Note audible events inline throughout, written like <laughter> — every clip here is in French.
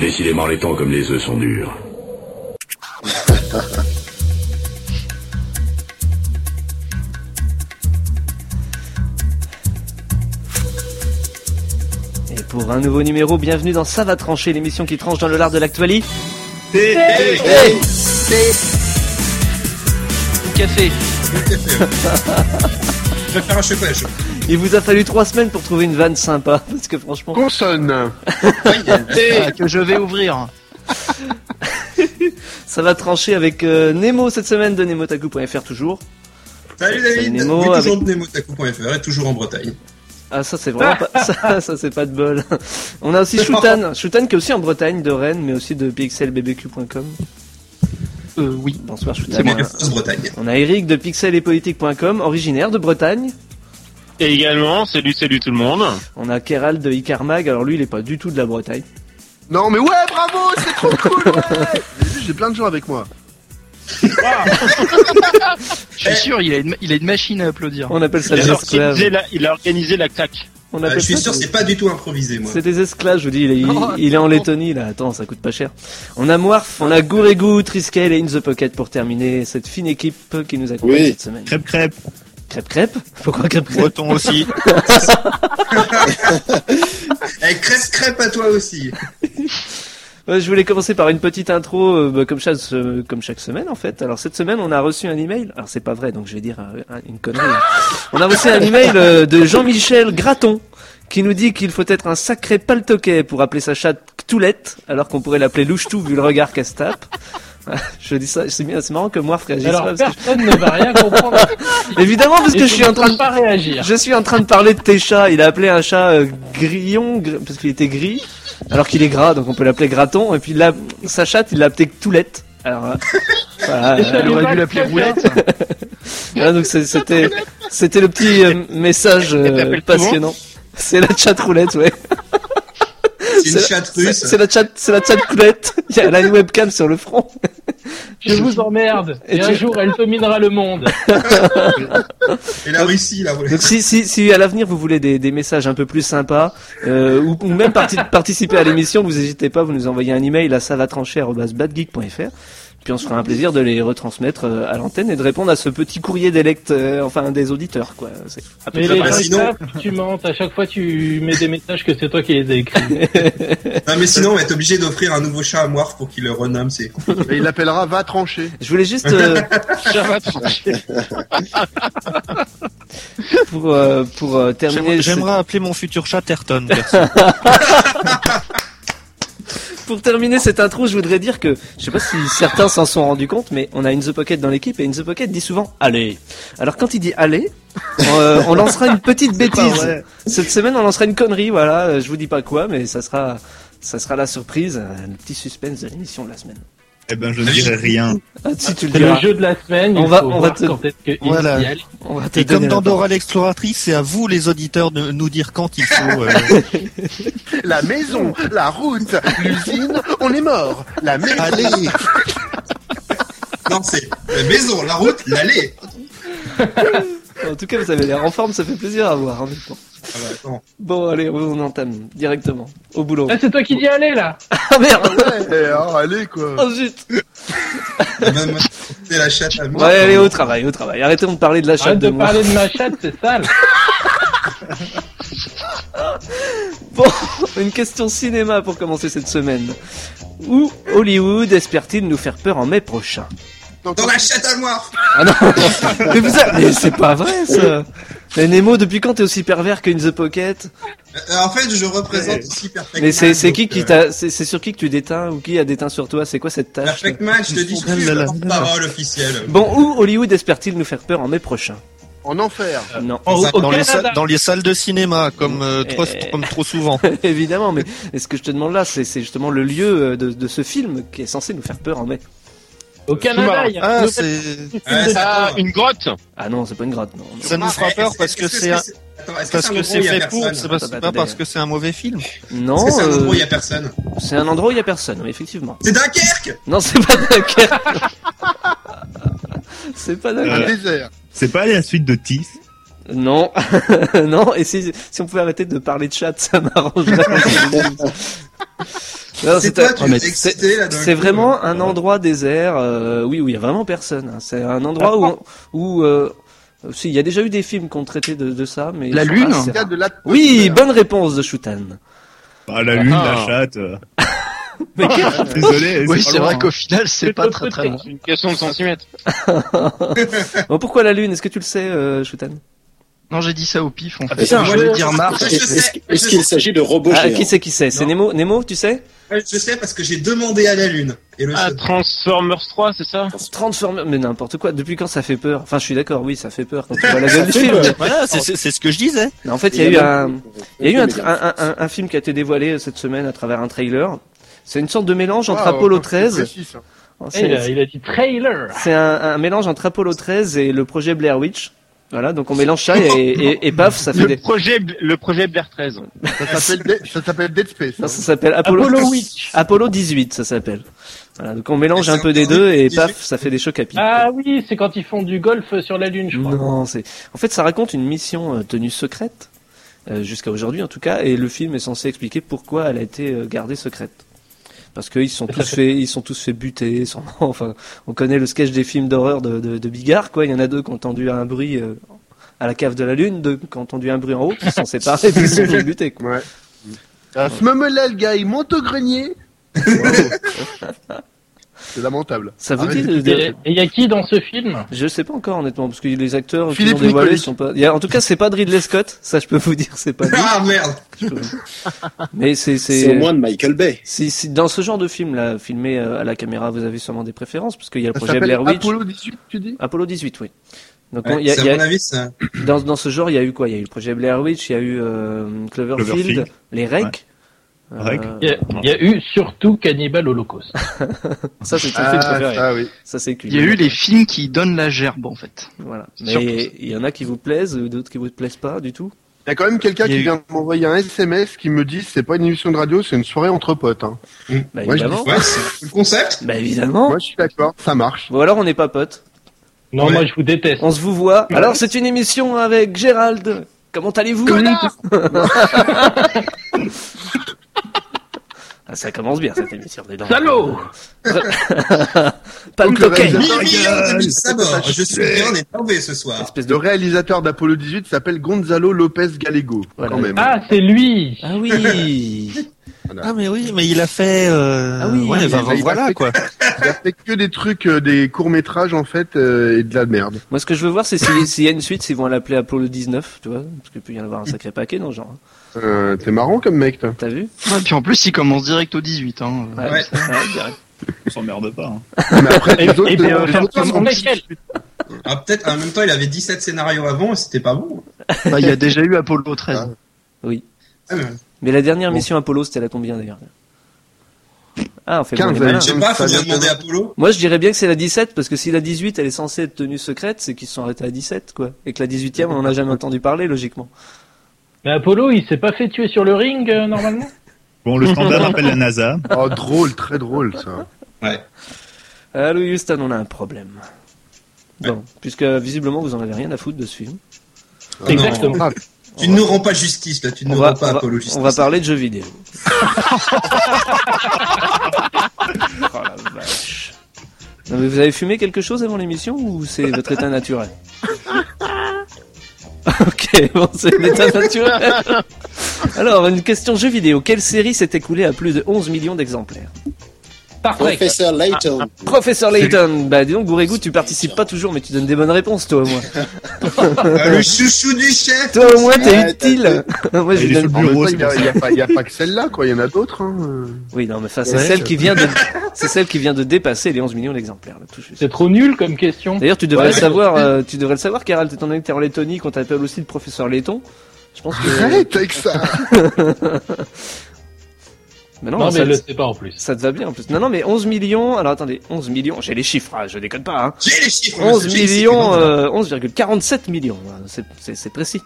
Décidément, les temps comme les œufs sont durs. <laughs> Et pour un nouveau numéro, bienvenue dans Ça va trancher, l'émission qui tranche dans le lard de l'actualité. Café. Je <laughs> vais faire un chevêche. Il vous a fallu trois semaines pour trouver une vanne sympa, <laughs> parce que franchement, Consonne. Ah, que je vais ouvrir. <laughs> ça va trancher avec euh, Nemo cette semaine de nemotaku.fr toujours. Salut Salut David, Nemo, oui, avec- toujours de nemotaku.fr et toujours en Bretagne. Ah ça c'est vraiment pas, <laughs> ça, ça c'est pas de bol. On a aussi Shutan, Shutan qui est aussi en Bretagne de Rennes, mais aussi de pixelbbq.com. Euh, oui. Bonsoir Shutan. C'est moi. de France Bretagne. On a Eric de pixelepolitique.com, originaire de Bretagne. Et également, salut, salut tout le monde. On a Keral de Icarmag, alors lui il est pas du tout de la Bretagne. Non mais ouais, bravo, c'est trop <laughs> cool. ouais. J'ai vu, J'ai plein de gens avec moi. <laughs> Je suis sûr, il a, une, il a une machine à applaudir. On appelle ça Il des a, esclaves. organisé la, il a organisé la claque. On Euh, je suis ça sûr, c'est pas du tout improvisé, moi. C'est des esclaves, je vous dis, il est, il- Non, il est en. Lettonie là, attends, ça coûte pas cher. On a Moirf, on a Gourégou, Triskel et In the Pocket pour terminer cette fine équipe qui nous accompagne Oui. cette semaine. Crêpe, crêpe. Crêpe crêpe Pourquoi crêpe crêpe Breton aussi. <laughs> Eh, crêpe, crêpe à toi aussi. Ouais, Je voulais commencer par une petite intro, euh, bah, comme, chaque, euh, comme chaque semaine en fait. Alors cette semaine, on a reçu un email. Alors c'est pas vrai, donc je vais dire euh, un- une connerie. on a reçu un email euh, de Jean-Michel Graton qui nous dit qu'il faut être un sacré paltoquet pour appeler sa chatte Ctoulette, alors qu'on pourrait l'appeler Louchetou vu le regard qu'elle se tape. <laughs> Je dis ça, c'est bien, c'est marrant que moi réagisse Alors personne ne va rien comprendre. je- <laughs> Évidemment, parce Et que je suis en train de pas réagir. je suis en train de parler de tes chats. Il a appelé un chat euh, grillon gr- parce qu'il était gris, alors qu'il est gras, donc on peut l'appeler graton. Et puis là, sa chatte, il l'a appelé Toulette. Alors, <laughs> euh, voilà, lui aurait dû l'appeler roulette. voilà, donc c'était c'était le petit euh, message euh, Elle passionnant. C'est la chat roulette, ouais. C'est une la- chatte russe. C'est la chat, c'est la chat coulette. Il y a la webcam sur le front. Je vous emmerde. Et Et, tu- un jour, elle dominera le monde. Et la Russie, là. voilà. Donc si, si, si à l'avenir vous voulez des, des messages un peu plus sympas euh, ou, ou même parti- participer à l'émission, vous n'hésitez pas, vous nous envoyez un email à savatrancher@badgeek.fr. Puis on se fera un plaisir de les retransmettre euh, à l'antenne et de répondre à ce petit courrier des lect- euh, enfin des auditeurs quoi. C'est à peu Mais les sinon- tu mentes. À chaque fois, tu mets des messages que c'est toi qui les as écrits. Non, <laughs> mais sinon, on va être obligé d'offrir un nouveau chat à Moirf pour qu'il le renomme. C'est Et il l'appellera va trancher. Je voulais juste euh, <laughs> va trancher. <laughs> pour euh, pour euh, terminer. J'aimerais appeler mon futur chat Terton. Pour terminer cette intro, je voudrais dire que je sais pas si certains s'en sont rendus compte, mais on a In the Pocket dans l'équipe et In the Pocket dit souvent allez. Alors quand il dit allez, on, euh, on lancera une petite bêtise. Cette semaine, on lancera une connerie, voilà. Je vous dis pas quoi, mais ça sera ça sera la surprise, le petit suspense de l'émission de la semaine. Eh ben, je ne dirai rien. Ah, si tu le C'est le diras, jeu de la semaine. On il va- faut on va voir te- quand est-ce que il Voilà. y a- on va te Et donner comme dans la Dora l'exploratrice, c'est à vous les auditeurs de nous dire quand il faut. euh, <laughs> La maison, la route, l'usine, on est mort. La maison. Allez. <laughs> non, c'est la maison, la route, l'allée. <laughs> En tout cas, vous avez l'air en forme, ça fait plaisir à voir. en même temps. Ah bah, attends. Bon, allez, on entame directement au boulot. Ah, c'est toi qui dis allez là. Ah merde Eh, ah, allez quoi. Oh zut On va me- C'est la chatte à Ouais, Moirf. allez, au travail, au travail. Arrêtons de parler de la chatte Arrête de de moi. parler de ma chatte, c'est sale. <laughs> Bon, une question cinéma pour commencer cette semaine. Où Hollywood espère-t-il nous faire peur en mai prochain? Dans la chatte à Moirf. Ah non <laughs> Mais, vous avez- mais c'est pas vrai ça Mais Nemo, depuis quand t'es aussi pervers que In the Pocket Euh, en fait, je représente aussi Perfect Mais c'est Man, c'est qui donc, qui euh, t'a c'est c'est sur qui que tu déteins ou qui a déteint sur toi? C'est quoi cette tâche Perfect Man, je te dis, je suis la porte-parole officielle. Bon, où Hollywood espère-t-il nous faire peur en mai prochain? En enfer. Non, dans, les salles, dans les salles de cinéma, comme, euh, trop, Eh. comme trop souvent. <laughs> évidemment, mais ce que je te demande là, c'est c'est justement le lieu euh, de, de ce film qui est censé nous faire peur en mai. Au Canada, il y a Ah, une c'est, Ouais, c'est Ah, attends. une grotte Ah non, c'est pas une grotte, non. ça nous fera Eh, peur parce que c'est, un- parce que endroit c'est où il y a fait pour, personne c'est pas, parce que c'est un mauvais film. Non, c'est un euh, endroit où il y a personne c'est un endroit où il y a personne, oui, effectivement. C'est Dunkerque Non, c'est pas Dunkerque. <laughs> c'est pas Un Dunkerque. C'est pas la suite de Tis Non, <laughs> non. Et si, si on pouvait arrêter de parler de chat, ça m'arrangerait. <laughs> C'est oh, coup. vraiment un endroit désert, euh, oui, où il y a vraiment personne. hein. C'est un endroit où, où euh, si, il y a déjà eu des films qui ont traité de, de ça, mais La Lune de la Oui, bonne réponse de Shutan. Bah, la lune, Ah. la chatte. euh. <laughs> Mais Désolé. Oui, c'est vrai hein. qu'au final, c'est pas très très très loin. C'est une question de centimètres. <laughs> Bon, pourquoi la Lune? Est-ce que tu le sais, euh, Shutan Non, j'ai dit ça au pif, en fait. putain, je voulais dire Mars. Est-ce qu'il s'agit de robots Ah, géants qui c'est qui C'est Non. Nemo Nemo, tu sais Je sais parce que j'ai demandé à la lune. Et le Ah, seul- Transformers 3, c'est ça Transformers, mais n'importe quoi. Depuis quand ça fait peur? Enfin, je suis d'accord, oui, ça fait peur quand tu vois la gueule du film. Voilà, c'est c'est- c'est ce que je disais. En fait, il y a eu un, il y a eu un, un, un- un film qui a été dévoilé cette semaine à travers un trailer. C'est une sorte de mélange entre Apollo c'est 13. précis, ça. C'est- Eh, il, a, il a dit trailer. C'est un, un mélange entre Apollo 13 et le projet Blair Witch. Voilà, donc on mélange ça et, et, et paf, ça fait le des. projet, le projet Blair 13. Ça s'appelle Dead- ça s'appelle Dead Space. hein. Ça, ça s'appelle Apollo, Apollo Witch. Apollo 18, ça s'appelle. Voilà, donc on mélange un peu des deux et 18. paf, ça fait des chocs à pic. Ah oui, c'est quand ils font du golf sur la Lune, je crois. Non, c'est. En fait, ça raconte une mission euh, tenue secrète euh, jusqu'à aujourd'hui, en tout cas, et le film est censé expliquer pourquoi elle a été euh, gardée secrète. Parce qu'ils sont <laughs> tous fait, ils sont tous fait buter. <laughs> Enfin, on connaît le sketch des films d'horreur de, de, de Bigard, quoi. Il y en a deux qui ont entendu un bruit euh, à la cave de la lune, deux qui ont entendu un bruit en haut, qui se sont <laughs> séparés, puis ils se sont fait buter, quoi. Ouais. À ce moment-là, le gars, il monte au grenier. C'est lamentable. Ça vous dit de- Et il y a qui dans ce film? Je sais pas encore honnêtement parce que les acteurs qui l'ont dévoilé sont pas. Il y a, en tout cas, c'est pas de Ridley Scott, ça je peux vous dire, c'est pas lui. Ah merde Mais c'est C'est au moins de Michael Bay. si, si dans ce genre de film là, filmé euh, à la caméra, vous avez sûrement des préférences parce qu'il y a le Ça projet Blair Witch, Apollo 18, tu dis? Apollo 18, oui. Donc Ouais, y a, y a- avis, ça. dans dans ce genre, il y a eu quoi? Il y a eu le projet Blair Witch, il y a eu euh, Cloverfield, Cloverfield. les Rec. Ouais. Rec. il y, a, il y a eu surtout Cannibal Holocaust. <laughs> Ça c'est Ah, préféré. ça, oui. Ça c'est Il y a eu les films qui donnent la gerbe, en fait. Voilà. Mais il y en a qui vous plaisent, d'autres qui vous plaisent pas du tout? Il y a quand même quelqu'un qui eu- vient de m'envoyer un SMS qui me dit c'est pas une émission de radio, c'est une soirée entre potes. Hein. Bah je évidemment. Ouais, c'est le concept. Bah évidemment. Moi, je suis d'accord, ça marche. Bon alors on n'est pas potes. Non, Ouais. moi je vous déteste. On se vous voit. Alors c'est une émission avec Gérald. Comment allez-vous Ah, <laughs> <laughs> ça commence bien cette émission. dis donc. Salaud <laughs> Pas le le sabords. Je suis bien énervé ce soir. Espèce Le de... réalisateur d'Apollo 18 s'appelle Gonzalo Lopez Gallego. Voilà. Quand même. Ah, c'est lui Ah oui. <laughs> Ah mais oui, mais il a fait. Euh... Ah oui, ouais, il bah, il voilà fait- quoi. Il a fait que des trucs, euh, des courts métrages en fait euh, et de la merde. Moi ce que je veux voir c'est si- s'il y a une suite, s'ils vont l'appeler Apollo 19, tu vois, parce qu'il peut y en avoir un sacré paquet dans ce genre. Euh, T'es marrant comme mec, toi. T'as vu Ouais, puis en plus, il commence direct au 18. Hein. Ouais. Ouais. ouais, direct. On s'emmerde pas. Hein. <laughs> Mais après, Et, les autres, et puis, les faire autres comme sont- Michael. Ah, peut-être, en même temps, il avait 17 scénarios avant et c'était pas bon. Bah, il y a déjà eu Apollo 13. Ah, mais- Mais la dernière Bon. mission Apollo, c'était la combien d'ailleurs? Ah, on fait 15, bon, malins. Je sais pas, faut bien demander Apollo. Moi, je dirais bien que c'est la 17, parce que si la 18, elle est censée être tenue secrète, c'est qu'ils se sont arrêtés à 17, quoi. Et que la 18e, on en a jamais entendu parler, logiquement. Mais Apollo, il s'est pas fait tuer sur le ring, euh, normalement <laughs> Bon, le standard <laughs> appelle la NASA. Oh, drôle, très drôle ça. Ouais. Allô, Houston, on a un problème. Bon, puisque visiblement, vous en avez rien à foutre de ce film. Ah. Exactement. Ah, Tu ne nous rends pas justice, là. Tu ne nous va, rends pas on va- Apollo justice. on va parler de jeux vidéo. <laughs> oh la vache. Non, mais vous avez fumé quelque chose avant l'émission ou c'est votre état naturel? Bon, c'est naturel. Alors, une question jeu vidéo. Quelle série s'est écoulée à plus de 11 millions d'exemplaires? Professeur Layton. Professeur Layton, bah dis donc Bourégou, tu participes pas toujours, mais tu donnes des bonnes réponses, toi au moins. Ah, <laughs> le chouchou du chef. Toi au moins t'es Ouais, <laughs> utile. Moi je donne. bureau, il y a, ça. a pas, <laughs> il y a pas que celle-là, quoi. Il y en a d'autres. Hein. euh. Oui, non, mais enfin, c'est Ouais, celle je- qui vient de, c'est celle qui vient de dépasser les 11 millions d'exemplaires. C'est trop nul comme question. D'ailleurs, tu devrais Ouais, le savoir, euh, tu devrais le savoir, Carl, étant donné que t'es en Lettonie, qu'on t'appelle aussi le professeur Letton. Je pense que. Arrête avec ça. Mais non, Non, mais ça, le sait pas en plus. ça te va bien en plus. Non, non, mais 11 millions. Alors attendez, 11 millions. J'ai les chiffres, hein, je déconne pas. Hein. J'ai les chiffres. 11 monsieur, j'ai- millions, c'est euh, 11,47 millions. hein, C'est, c'est, c'est précis.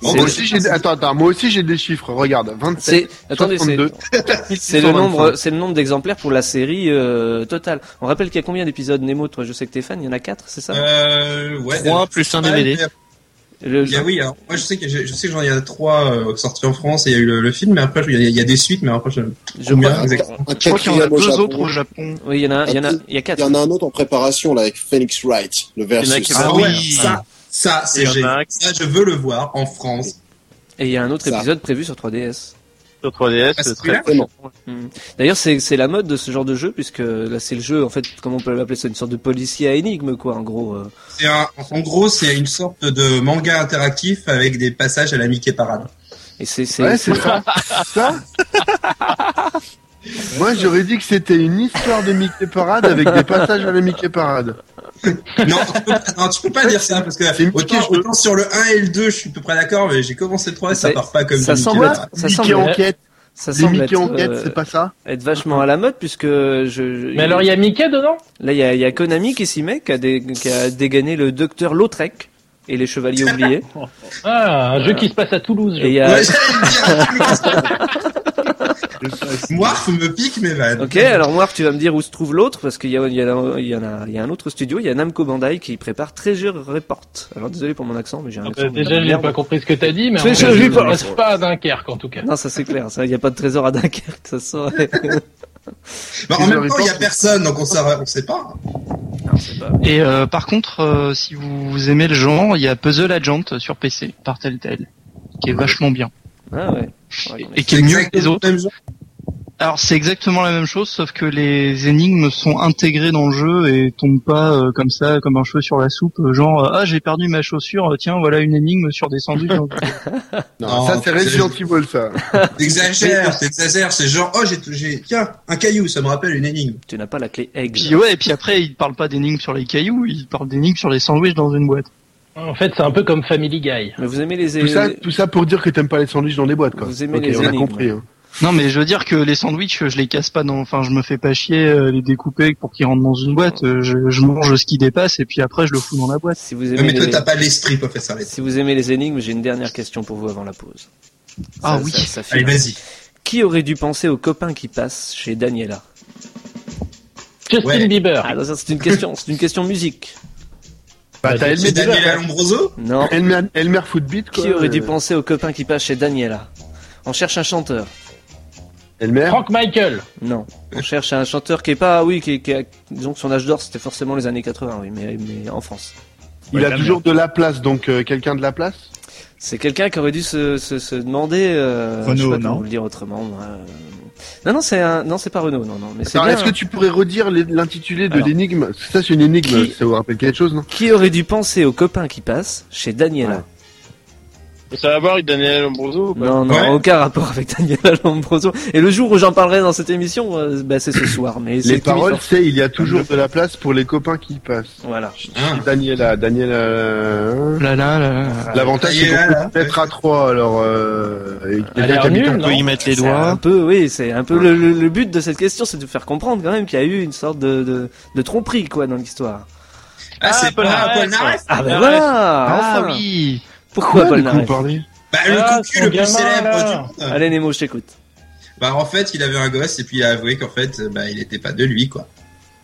Bon, Moi aussi, j'ai des- attends, attends, moi aussi j'ai des chiffres. Regarde, 27, C'est, attendez, c'est, 62. <laughs> c'est le nombre, c'est le nombre d'exemplaires pour la série euh, totale. On rappelle qu'il y a combien d'épisodes Nemo Toi, je sais que t'es fan. Il y en a 4, c'est ça? Euh, ouais. 3 plus un Ouais, DVD. Mais- Le, Il y a, oui, alors, moi je sais que je, je sais que j'en il y a trois euh, sortis en France et il y a eu le, le film, mais après il y, a, il y a des suites, mais après je. je combien crois- exactement Un Je crois qu'il y en a deux Japon. autres au Japon. Oui, il y en a, il y en a, il y a Il quatre. y en a un autre en préparation là avec Phoenix Wright, le versus. qui- Ah oui. ça, ça c'est génial. Ça je veux le voir en France. Et il y a un autre Ça. épisode prévu sur 3DS. Sur 3DS, Ah, c'est très celui-là Vraiment. Hmm. D'ailleurs, c'est c'est la mode de ce genre de jeu, puisque là, c'est le jeu, en fait, comment on peut l'appeler, c'est une sorte de policier à énigme, quoi, en gros. euh. Un, en gros c'est une sorte de manga interactif avec des passages à la Mickey Parade. Et Ouais, c'est ça. ça Moi, j'aurais dit que c'était une histoire de Mickey Parade avec des passages à la Mickey Parade. Non, tu peux, non, tu peux pas dire ça parce que autant, autant sur le 1 et le 2 je suis à peu près d'accord, mais j'ai commencé le 3 et ça part pas comme ça du semble ça Mickey semble, enquête. ça Les semble Mickey être, enquête, euh, c'est pas ça être vachement à la mode, puisque je, je- Mais alors il y a Mickey dedans? Là, il y a, il y a Konami qui s'y met, qui a, dé- qui a dégainé le docteur Lautrec et les chevaliers <laughs> oubliés. Ah, un jeu qui se passe à Toulouse. je Et il y a, Ouais. <laughs> Moirf me pique mes vannes. Ok, alors moi, tu vas me dire où se trouve l'autre, parce qu'il y a, y, y y un autre studio, il y a Namco Bandai qui prépare Treasure Report. Alors désolé pour mon accent, mais j'ai un Euh, accent. déjà, de j'ai pas compris ce que t'as dit, mais en joli, fait, pas- il reste pas à Dunkerque en tout cas. Non, ça c'est clair, il n'y a pas de trésor à Dunkerque, ça saurait. <laughs> Bah, en même temps, il y a personne, donc on sait, on sait pas. Et euh, par contre, euh, si vous aimez le genre, il y a Puzzle Agent sur PC par Telltale, qui est vachement bien. Ah ouais. Ouais, Et qui est mieux que les autres. Alors c'est exactement la même chose, sauf que les énigmes sont intégrées dans le jeu et tombent pas euh, comme ça, comme un cheveu sur la soupe, euh, genre euh, ah j'ai perdu ma chaussure, tiens voilà une énigme sur des sandwichs. dans le- Non, ça, c'est Resident Evil, ça. <laughs> T'exagères, t'exagères, c'est genre, oh, j'ai, j'ai, tiens, un caillou, ça me rappelle une énigme. Tu n'as pas la clé egg. puis ouais, et puis après ils parlent pas d'énigmes sur les cailloux, ils parlent d'énigmes sur les sandwichs dans une boîte. En fait, c'est un peu comme Family Guy. Mais vous aimez les Tout ça, tout ça pour dire que t'aimes pas les sandwichs dans des boîtes, quoi. Vous aimez Ok, les on a énigmes. compris. hein. Non mais je veux dire que les sandwichs, je les casse pas dans, enfin je me fais pas chier euh, les découper pour qu'ils rentrent dans une boîte, euh, je, je mange ce qui dépasse et puis après je le fous dans la boîte. Si vous aimez mais toi, les... t'as pas l'esprit, professeur. Si vous aimez les énigmes, j'ai une dernière question pour vous avant la pause. Ah Ça- oui. ça- ça Allez, vas-y. Qui aurait dû penser au copain qui passe chez Daniela? Justin Ouais. Bieber. Ah, non, ça, c'est une question, c'est une question musique. Bah, t'as c'est Elmer, C'est Daniel Alombroso Non. Elmer, Elmer Footbeat, quoi. Qui aurait dû penser au copain qui passe chez Daniela On cherche un chanteur. Elmer Frank Michael. Non. On cherche un chanteur qui est pas, oui, qui, a, disons que son âge d'or c'était forcément les années 80, oui, mais, mais en France. Il a toujours de la place, donc euh, quelqu'un de la place? C'est quelqu'un qui aurait dû se, se, se demander, euh, Renaud, je sais pas non comment le dire autrement. moi, euh. Non, non, c'est un, non, c'est pas Renault, non, non, mais c'est Alors, est-ce que tu pourrais redire l'intitulé de l'énigme? Ça, c'est une énigme, Qui- ça vous rappelle quelque chose, non? Qui aurait dû penser au copain qui passe chez Daniela? Ça va voir avec Daniel Lombroso ou pas Non, non, Ouais. aucun rapport avec Daniela Lombroso. Et le jour où j'en parlerai dans cette émission, euh, bah, c'est ce <coughs> soir. Mais c'est Les paroles, c'est il y a toujours de la place pour les copains qui passent. Voilà. Hein Daniela, Daniela. euh, Là là là. L'avantage, c'est qu'on peut mettre à trois, alors. Euh, et a un non On peut y mettre les C'est un doigts. peu, oui, c'est un peu le, le- le but de cette question, c'est de faire comprendre quand même qu'il y a eu une sorte de, de, de tromperie, quoi, dans l'histoire. Ah, c'est Paul pas Paul Ah ben Ah, voilà Ah enfin. oui. Pourquoi vous Naref parlez Bah, le Ah, cocu le plus célèbre là. du monde. Allez Nemo, je t'écoute. Bah, en fait, il avait un gosse et puis il a avoué qu'en fait, bah, il était pas de lui, quoi.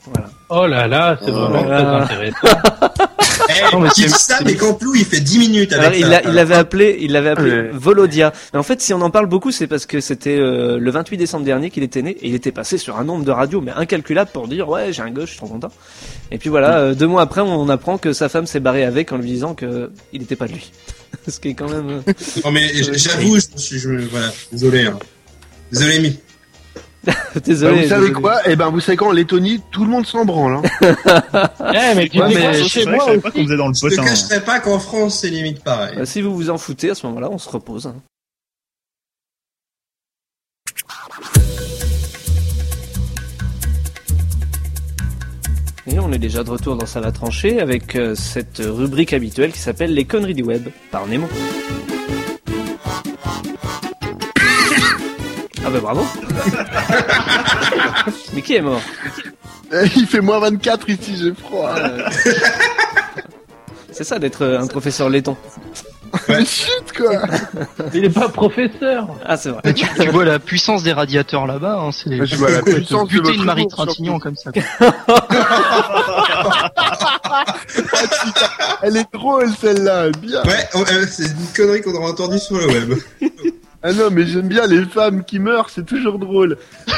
Voilà. Oh là là, c'est Oh vraiment là très là. intéressant. <laughs> Eh, Non, mais il dit c'est- ça, mais Cantelou, il fait 10 minutes avec Alors, il ça. l'a- il l'avait appelé, il l'avait appelé Ouais. Volodia. Mais en fait, si on en parle beaucoup, c'est parce que c'était euh, le 28 décembre dernier qu'il était né et il était passé sur un nombre de radios mais incalculable pour dire ouais j'ai un gosse, je suis trop content. Et puis voilà, euh, deux mois après, on apprend que sa femme s'est barrée avec en lui disant que il était pas de lui. <laughs> Ce qui est quand même. euh, Non, mais j'avoue, je suis, je, voilà, désolé, hein. Désolé, <laughs> Mi. Bah, Désolé. Vous savez désolé. quoi? Eh ben, vous savez quoi En Lettonie, tout le monde s'en branle. Hein. <laughs> Eh, mais tu Ouais, mais je chez moi je savais pas qu'on faisait dans le Je te potin. cacherai pas qu'en France, c'est limite pareil. Bah, si vous vous en foutez, à ce moment-là, on se repose. hein. Et on est déjà de retour dans Salle à trancher avec euh, cette rubrique habituelle qui s'appelle Les conneries du web par Nemo. Ah bah bravo <laughs> Mais qui est mort Eh, Il fait moins 24 ici, j'ai froid. Euh, <laughs> C'est ça d'être un professeur laiton. <laughs> Mais chut, quoi Il est pas professeur. Ah c'est vrai. Mais tu, tu vois la puissance des radiateurs là-bas, hein, c'est Je vois la puissance de votre Marie Trintignant comme ça. Elle est drôle celle-là, bien. Ouais, c'est une connerie qu'on aura entendue sur le web. Ah non, mais j'aime bien les femmes qui meurent, c'est toujours drôle. <laughs>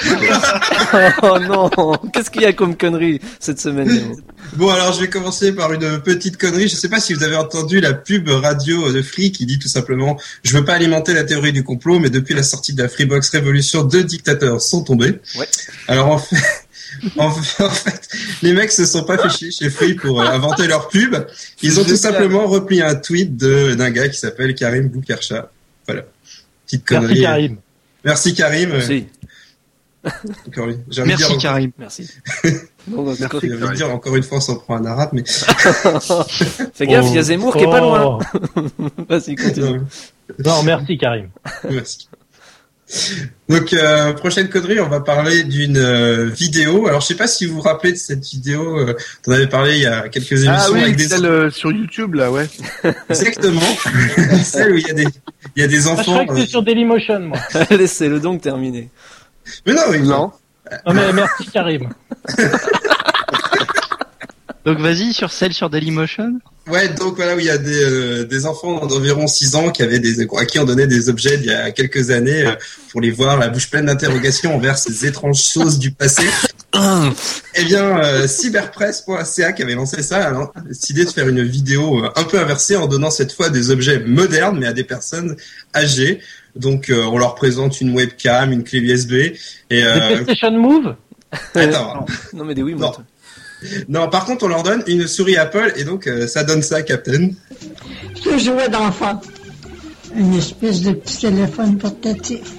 oh non, qu'est-ce qu'il y a comme connerie cette semaine Bon, alors je vais commencer par une petite connerie. Je sais pas si vous avez entendu la pub radio de Free qui dit tout simplement Je veux pas alimenter la théorie du complot, mais depuis la sortie de la Freebox Révolution, deux dictateurs sont tombés. Ouais. Alors en fait, <laughs> en fait, en fait, les mecs se sont pas fait chier chez Free pour euh, inventer leur pub. Ils ont tout simplement repris un tweet de d'un gars qui s'appelle Karim Boukarcha. Voilà. Petite connerie. Merci Karim. Merci Karim. Si, Encore j'ai envie Merci dire- Karim. merci. Bah, J'ai envie de dire encore une fois, on s'en prend un arabe, mais <laughs> Fais gaffe, il y a Zemmour qui est pas loin. Oh. <laughs> Vas-y, continue. Non, merci Karim. <laughs> Merci. Donc euh, prochaine connerie, on va parler d'une euh, vidéo. Alors je sais pas si vous vous rappelez de cette vidéo. Euh, on avait parlé il y a quelques émissions Ah oui, avec des celle euh, sur YouTube là, ouais. exactement celle où il y a des il y a des Ah, je enfants. croyais que euh, c'était sur Dailymotion, moi. <laughs> Laissez-le donc terminer. Mais non, oui, Non. Non, mais merci Karim. <laughs> Donc vas-y sur celle sur Dailymotion. Ouais, donc voilà où il y a des, euh, des enfants d'environ 6 ans qui avaient des à qui on donnait des objets il y a quelques années euh, pour les voir la bouche pleine d'interrogations envers ces étranges choses du passé. Eh bien, euh, cyberpresse.ca qui avait lancé ça a décidé de faire une vidéo euh, un peu inversée en donnant cette fois des objets modernes mais à des personnes âgées. Donc euh, on leur présente une webcam, une clé USB et Des euh, PlayStation Move? <laughs> Attends. Non, mais des oui, Non. Non, par contre, on leur donne une souris Apple et donc euh, ça donne ça, Captain. C'est un jouet d'enfant. Une espèce de petit téléphone portatif.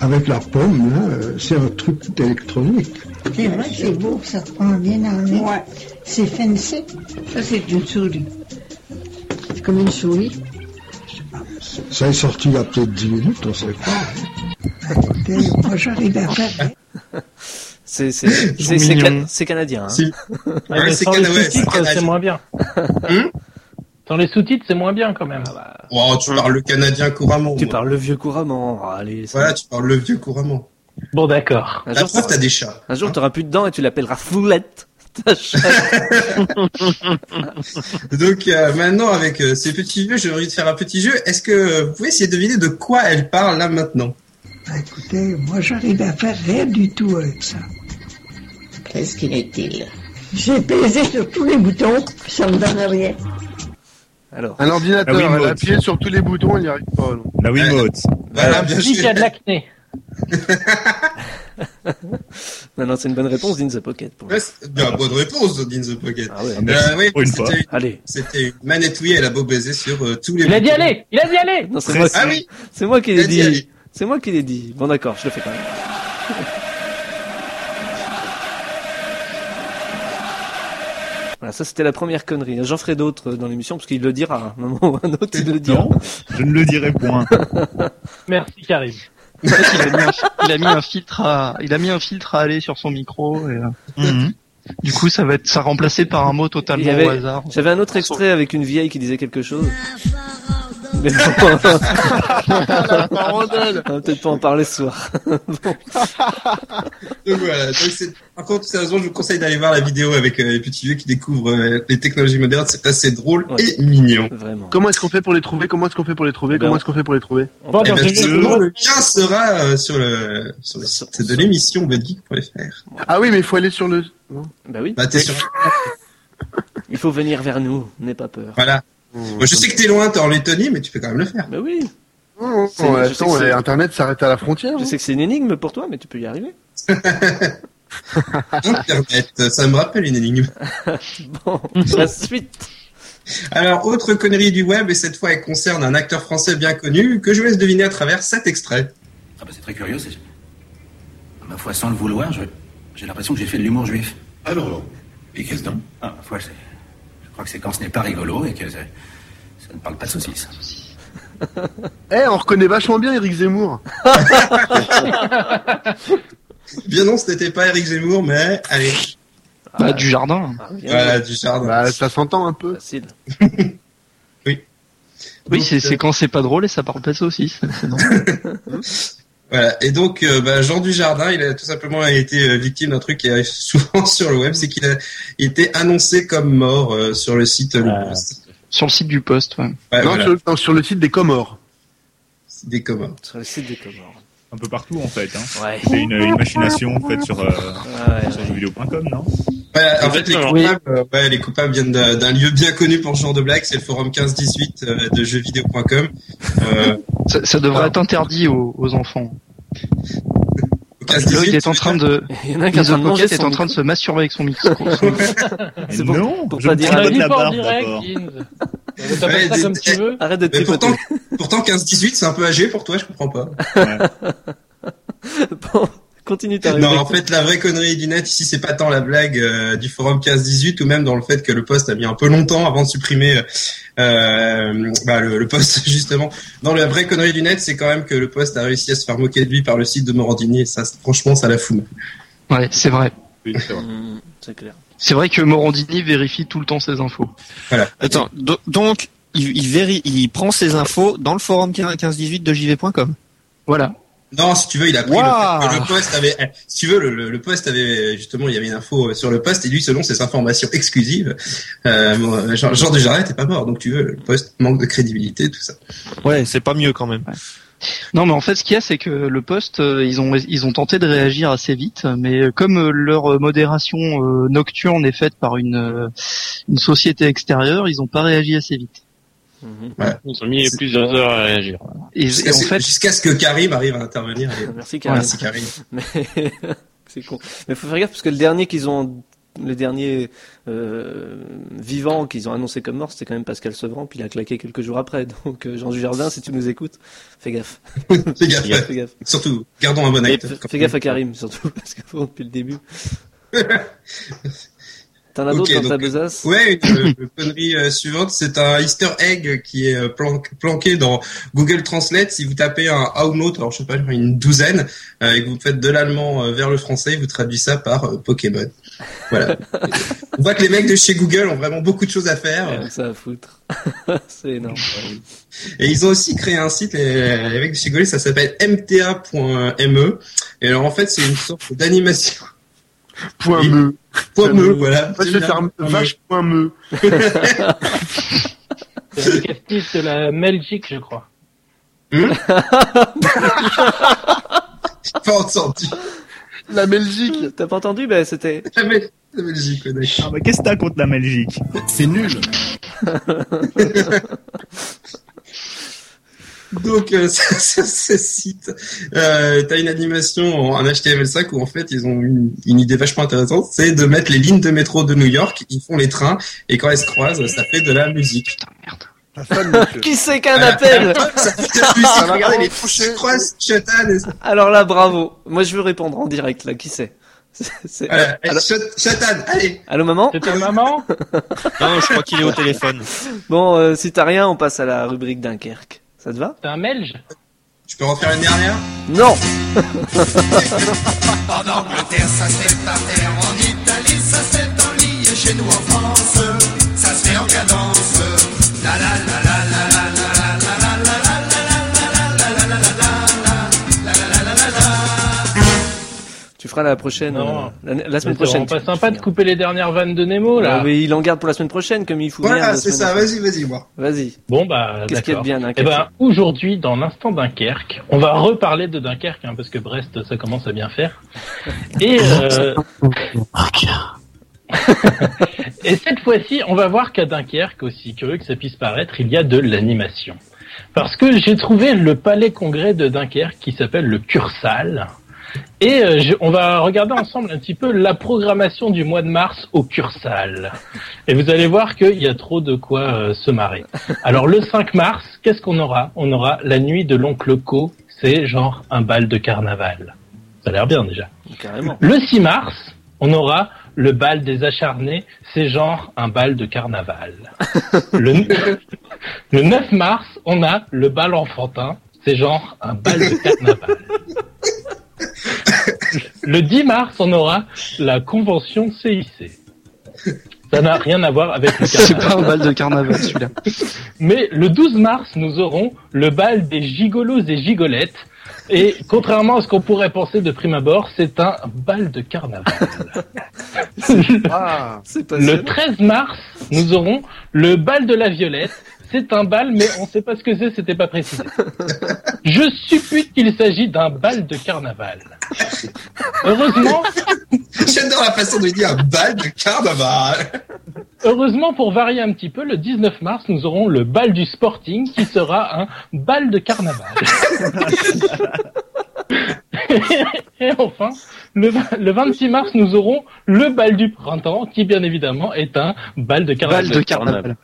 Avec la pomme, là, c'est un truc électronique. C'est vrai que c'est beau, ça te prend bien dans le nez. Ouais. C'est fancy. Ça, c'est une souris. C'est comme une souris. Ça est sorti il y a peut-être 10 minutes, on sait pas. Écoutez, moi, j'arrive à faire. C'est c'est c'est c'est can- c'est canadien. Hein. Si. Ouais, Ouais, mais c'est sans les sous-titres, canadien. c'est moins bien. Hum? Sans les sous-titres, c'est moins bien quand même. Oh, tu parles le canadien couramment. Tu moi. parles le vieux couramment. Oh, allez, Voilà, tu parles le vieux couramment. Bon, d'accord. Un jour, preuve, t'as des chats. un jour, t'auras plus de dents et tu l'appelleras Foulette. <laughs> Donc euh, maintenant, avec euh, ces petits jeux, j'ai envie de faire un petit jeu. Est-ce que euh, vous pouvez essayer de deviner de quoi elle parle là maintenant? Ben, écoutez, moi, j'arrive à faire rien du tout avec ça. Qu'est-ce qu'il est-il? J'ai pesé sur tous les boutons, ça me donne rien. Alors, Un ordinateur, elle Maud. a appuyé sur tous les boutons, elle n'y arrive pas. non. La Wiimote. Voilà, bien Dis qu'il y a de l'acné. <laughs> non, non, c'est une bonne réponse d'In the Pocket. Pour... Ouais, bien, bonne réponse de In the Pocket. Ah ouais. Euh, oui, pour une c'était fois. une- Allez. C'était une elle a beau baiser sur euh, tous les Il a dit aller Il a dit aller Non, c'est moi, Ah oui c'est moi qui l'ai dit dit. allez. C'est moi qui l'ai dit. Bon, d'accord, je le fais quand même. <laughs> Voilà, ça c'était la première connerie. J'en ferai d'autres dans l'émission parce qu'il le dira. Un moment ou un autre, il le dira. Non, je ne le dirai point. <laughs> Merci Karim. En fait, il a mis un, il a mis un filtre à, il a mis un filtre à aller sur son micro et euh, Mhm. du coup ça va être, ça remplacé par un mot totalement avait- au hasard. J'avais un autre extrait avec une vieille qui disait quelque chose. Mais bon, on va peut-être pas en parler ce soir. <laughs> Donc voilà. Donc c'est- Par contre, sérieusement, je vous conseille d'aller voir la vidéo avec euh, les petits vieux qui découvrent euh, les technologies modernes. C'est assez drôle Ouais. et mignon. Vraiment. Comment est-ce qu'on fait pour les trouver? Comment est-ce qu'on fait pour les trouver? Ben, Comment est-ce qu'on fait pour les trouver? Eh ben, le lien sera euh, sur le sur le site de l'émission bedgeek.fr. Ah oui, mais il faut aller sur le. non? Bah oui. Bah t'es sur. Il faut venir vers nous. N'aie pas peur. Voilà. Moi, je sais que t'es loin, t'es en Lettonie, mais tu peux quand même le faire. Bah oui. Oh, ouais, attends, Internet s'arrête à la frontière. Je hein. sais que c'est une énigme pour toi, mais tu peux y arriver. <laughs> Internet, ça me rappelle une énigme. <laughs> Bon, la suite. Alors, autre connerie du web, et cette fois elle concerne un acteur français bien connu, que je vous laisse deviner à travers cet extrait. Ah bah c'est très curieux, c'est... Ma foi, sans le vouloir, je... j'ai l'impression que j'ai fait de l'humour juif. Alors, non. Et qu'est-ce donc Ah, ma foi, c'est... Crois que c'est quand ce n'est pas rigolo et que ça, ne parle pas de saucisse. <laughs> Eh, on reconnaît vachement bien Eric Zemmour. <laughs> Bien non, ce n'était pas Eric Zemmour, mais allez, Bah, du jardin. Ah, voilà, du jardin. Bah, ça s'entend un peu. Facile. <laughs> Oui, Donc, c'est euh, quand c'est pas drôle et ça parle pas de saucisse. Voilà. Et donc, euh, bah, Jean Dujardin, il a tout simplement été euh, victime d'un truc qui arrive <laughs> souvent sur le web, c'est qu'il a été annoncé comme mort euh, sur le site Le Poste. Sur le site du poste, ouais. Ouais, non, voilà. sur, non, sur le site des Comores. Des Comores. Sur le site des Comores. Un peu partout en fait. Hein. Ouais. C'est une, une machination faite sur, euh, Ouais, sur jeuxvideo.com, non? Ouais, en fait, les coupables, euh, ouais, les coupables viennent d'un d'un lieu bien connu pour ce genre de blague, c'est le forum 1518 euh, de jeuxvideo.com. Euh, Ça, ça devrait être interdit aux, aux enfants. 1518, est en train de, <laughs> Il y en a un qui est en est en train de se masturber avec son micro. <laughs> C'est pour- non, pour je pas dire la barbe direct, d'abord. Ouais, ça des- comme tu veux. Arrête de tripoter. pourtant, pourtant 15-18 c'est un peu âgé pour toi, je comprends pas. <laughs> Bon, continue ta Non, en fait, la vraie connerie du net ici, c'est pas tant la blague euh, du forum 15-18 ou même dans le fait que le poste a mis un peu longtemps avant de supprimer euh, bah, le, le poste <laughs> justement. Non, la vraie connerie du net, c'est quand même que le poste a réussi à se faire moquer de lui par le site de Morandini. Et ça, franchement, ça la fout. Ouais, c'est vrai. Oui, c'est vrai. Mmh, c'est clair. C'est vrai que Morandini vérifie tout le temps ses infos. Voilà. Attends, do- donc il, il, véri- il prend ses infos dans le forum 1518 de jv.com. Voilà. Non, si tu veux, il a pris Waouh. le, fait que le poste avait. eh, Si tu veux, le, le, le poste avait justement, il y avait une info euh, sur le poste et lui, selon ses informations exclusives, euh, bon, Jean, Jean Desjardins était pas mort. Donc tu veux, le poste manque de crédibilité, tout ça. Ouais, c'est pas mieux quand même. Non, mais en fait, ce qu'il y a, c'est que le poste, euh, ils ont ils ont tenté de réagir assez vite, mais euh, comme leur modération euh, nocturne est faite par une une société extérieure, ils ont pas réagi assez vite. Mhm. Ils ont mis plusieurs heures à réagir. Et, Jusqu'à et en ce, fait, jusqu'à ce que Karim arrive à intervenir. Et... <laughs> Merci Karim. Merci Karim. <laughs> Mais c'est con. Mais faut faire gaffe parce que le dernier qu'ils ont, le dernier euh, vivant qu'ils ont annoncé comme mort, c'était quand même Pascal Sevran, puis il a claqué quelques jours après. Donc euh, Jean Dujardin, si tu nous écoutes, fais gaffe. <laughs> Fais gaffe. Fais fais gaffe. Surtout, gardons un bon Et acte. f- fais gaffe à Karim surtout parce que depuis le début. T'en as Ok, d'autres dans ta besace? Ouais, une, euh, une connerie euh, suivante, c'est un Easter egg qui est euh, plan- planqué dans Google Translate. Si vous tapez un Aunote, alors je sais pas, une douzaine, euh, et que vous faites de l'allemand euh, vers le français, vous traduisez ça par Pokémon. Voilà. <laughs> On voit que les mecs de chez Google ont vraiment beaucoup de choses à faire. Ça à foutre. <laughs> c'est énorme. Et ils ont aussi créé un site, les, les mecs de chez Google, ça s'appelle mta.me. Et alors en fait, c'est une sorte d'animation. Point Oui. me. Point me, voilà. Moi, je vais faire vache point me. C'est de la Belgique, je crois. <laughs> J'ai pas entendu. La Belgique. T'as pas entendu? Ben c'était. La, Bel- la Belgique, ouais, d'accord. Ah bah qu'est-ce que t'as contre la Belgique? C'est nul. <laughs> Donc, euh, <laughs> sur sur ce site, euh, t'as une animation en HTML5 où en fait ils ont une, une idée vachement intéressante, c'est de mettre les lignes de métro de New York, ils font les trains et quand elles se croisent, ça fait de la musique. putain merde. <laughs> Qui c'est qu'un Voilà. appel ça fait de la <laughs> musique. Regardez les croisent, Alors là, bravo. Moi, je veux répondre en direct là. Qui c'est Shot- Shotan, allez. allô, maman C'est ta maman Non, je crois qu'il est au téléphone. Bon, euh, si t'as rien, on passe à la rubrique Dunkerque. Ça te va C'est un Belge Tu peux refaire une dernière Non <laughs> En Angleterre, ça se fait par terre. En Italie, ça se fait en. Et chez nous en France, ça se fait en cadence. La la la la la feras la prochaine, Non. euh, la, la semaine C'est prochaine. vraiment pas sympa de couper les dernières vannes de Nemo, là. Ah, mais il en garde pour la semaine prochaine, comme il rien Voilà, c'est ça. Vas-y, vas-y, moi. Vas-y. Bon, bah, Qu'est-ce qu'il y a de d'accord. bien, Eh Dunkerque ben, aujourd'hui, dans l'instant Dunkerque, on va reparler de Dunkerque, hein, parce que Brest, ça commence à bien faire. <laughs> Et, euh, <laughs> et cette fois-ci, on va voir qu'à Dunkerque, aussi curieux que ça puisse paraître, il y a de l'animation. Parce que j'ai trouvé le palais congrès de Dunkerque qui s'appelle le Cursal. Et euh, je- on va regarder ensemble un petit peu la programmation du mois de mars au Cursal. Et vous allez voir qu'il y a trop de quoi euh, se marrer. Alors le 5 mars, qu'est-ce qu'on aura? On aura la nuit de l'oncle Co. C'est genre un bal de carnaval. Ça a l'air bien déjà. Carrément. Le 6 mars, on aura le bal des acharnés. C'est genre un bal de carnaval. Le, le 9 mars, on a le bal enfantin. C'est genre un bal de carnaval. Le 10 mars, on aura la convention CIC. Ça n'a rien à voir avec le C'est carnaval. pas un bal de carnaval celui-là. Mais le 12 mars, nous aurons le bal des gigolos et gigolettes. Et contrairement à ce qu'on pourrait penser de prime abord, c'est un bal de carnaval. Ah. Le 13 mars, nous aurons le bal de la Violette. C'est un bal, mais on sait pas ce que c'est, c'était pas précisé. Je suppute qu'il s'agit d'un bal de carnaval. Heureusement, J'adore la façon de dire bal de carnaval. heureusement pour varier un petit peu, le 19 mars, nous aurons le bal du Sporting qui sera un bal de carnaval. Et enfin, le 26 mars, nous aurons le bal du printemps qui, bien évidemment, est un bal de carnaval. Bal de carnaval.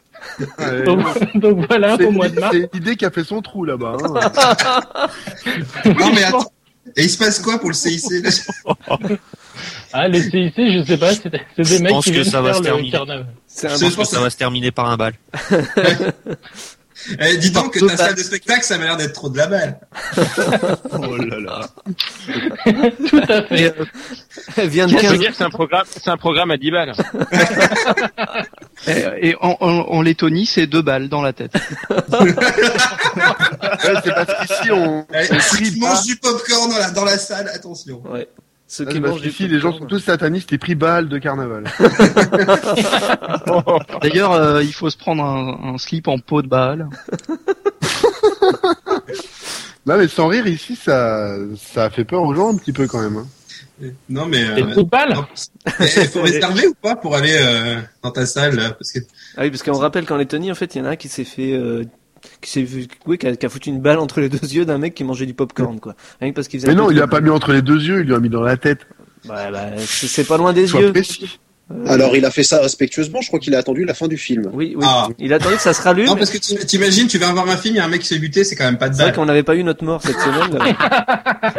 Ouais. Donc, <laughs> donc voilà, C'est au mois de mars. c'est l'idée qui a fait son trou là-bas. hein. <laughs> Non mais attends. Et il se passe quoi pour le CIC <laughs> Ah, le CIC, je sais pas, c'est des Je mecs pense qui que viennent ça va faire se le terminer. carnaval. Je pense que ça va se terminer par un bal. Eh, dis donc que ta salle de spectacle, ça m'a l'air d'être trop de la balle. <laughs> Oh là là. <laughs> Tout à fait. Elle vient de Ça veut 15 dire que c'est un programme, c'est un programme à 10 balles. <laughs> Et, et en, en, en Lettonie, c'est deux balles dans la tête. Ouais, c'est parce qu'ici on. Eh, on pas. mangent du popcorn dans la, dans la salle, attention. Ouais. Ceux Ouais, qui mangent du qu'ici les gens sont tous satanistes et prient balles de carnaval. <laughs> <laughs> D'ailleurs, euh, il faut se prendre un, un slip en peau de balle. <laughs> Non mais sans rire ici ça ça fait peur aux gens un petit peu quand même. hein. Non mais Et euh, tout balle non, eh, faut réserver ou pas pour aller euh, dans ta salle là, parce que Ah oui, parce qu'on rappelle qu'en Lettonie, en fait, il y en a un qui s'est fait, euh, qui s'est vu, oui, qui a, qui a foutu une balle entre les deux yeux d'un mec qui mangeait du popcorn, quoi. Rien que parce qu'il faisait Mais non, il l'a pas mis entre les deux yeux, il lui a mis dans la tête. Ouais, bah, c'est pas loin des Sois yeux. précis. Alors il a fait ça respectueusement, je crois qu'il a attendu la fin du film. Oui, oui. Ah. Il a attendu que ça se rallume. non parce que tu- t'imagines, tu vas voir un film, il y a un mec qui se fait buter, c'est quand même pas de C'est vrai qu'on n'avait pas eu notre mort cette semaine. là.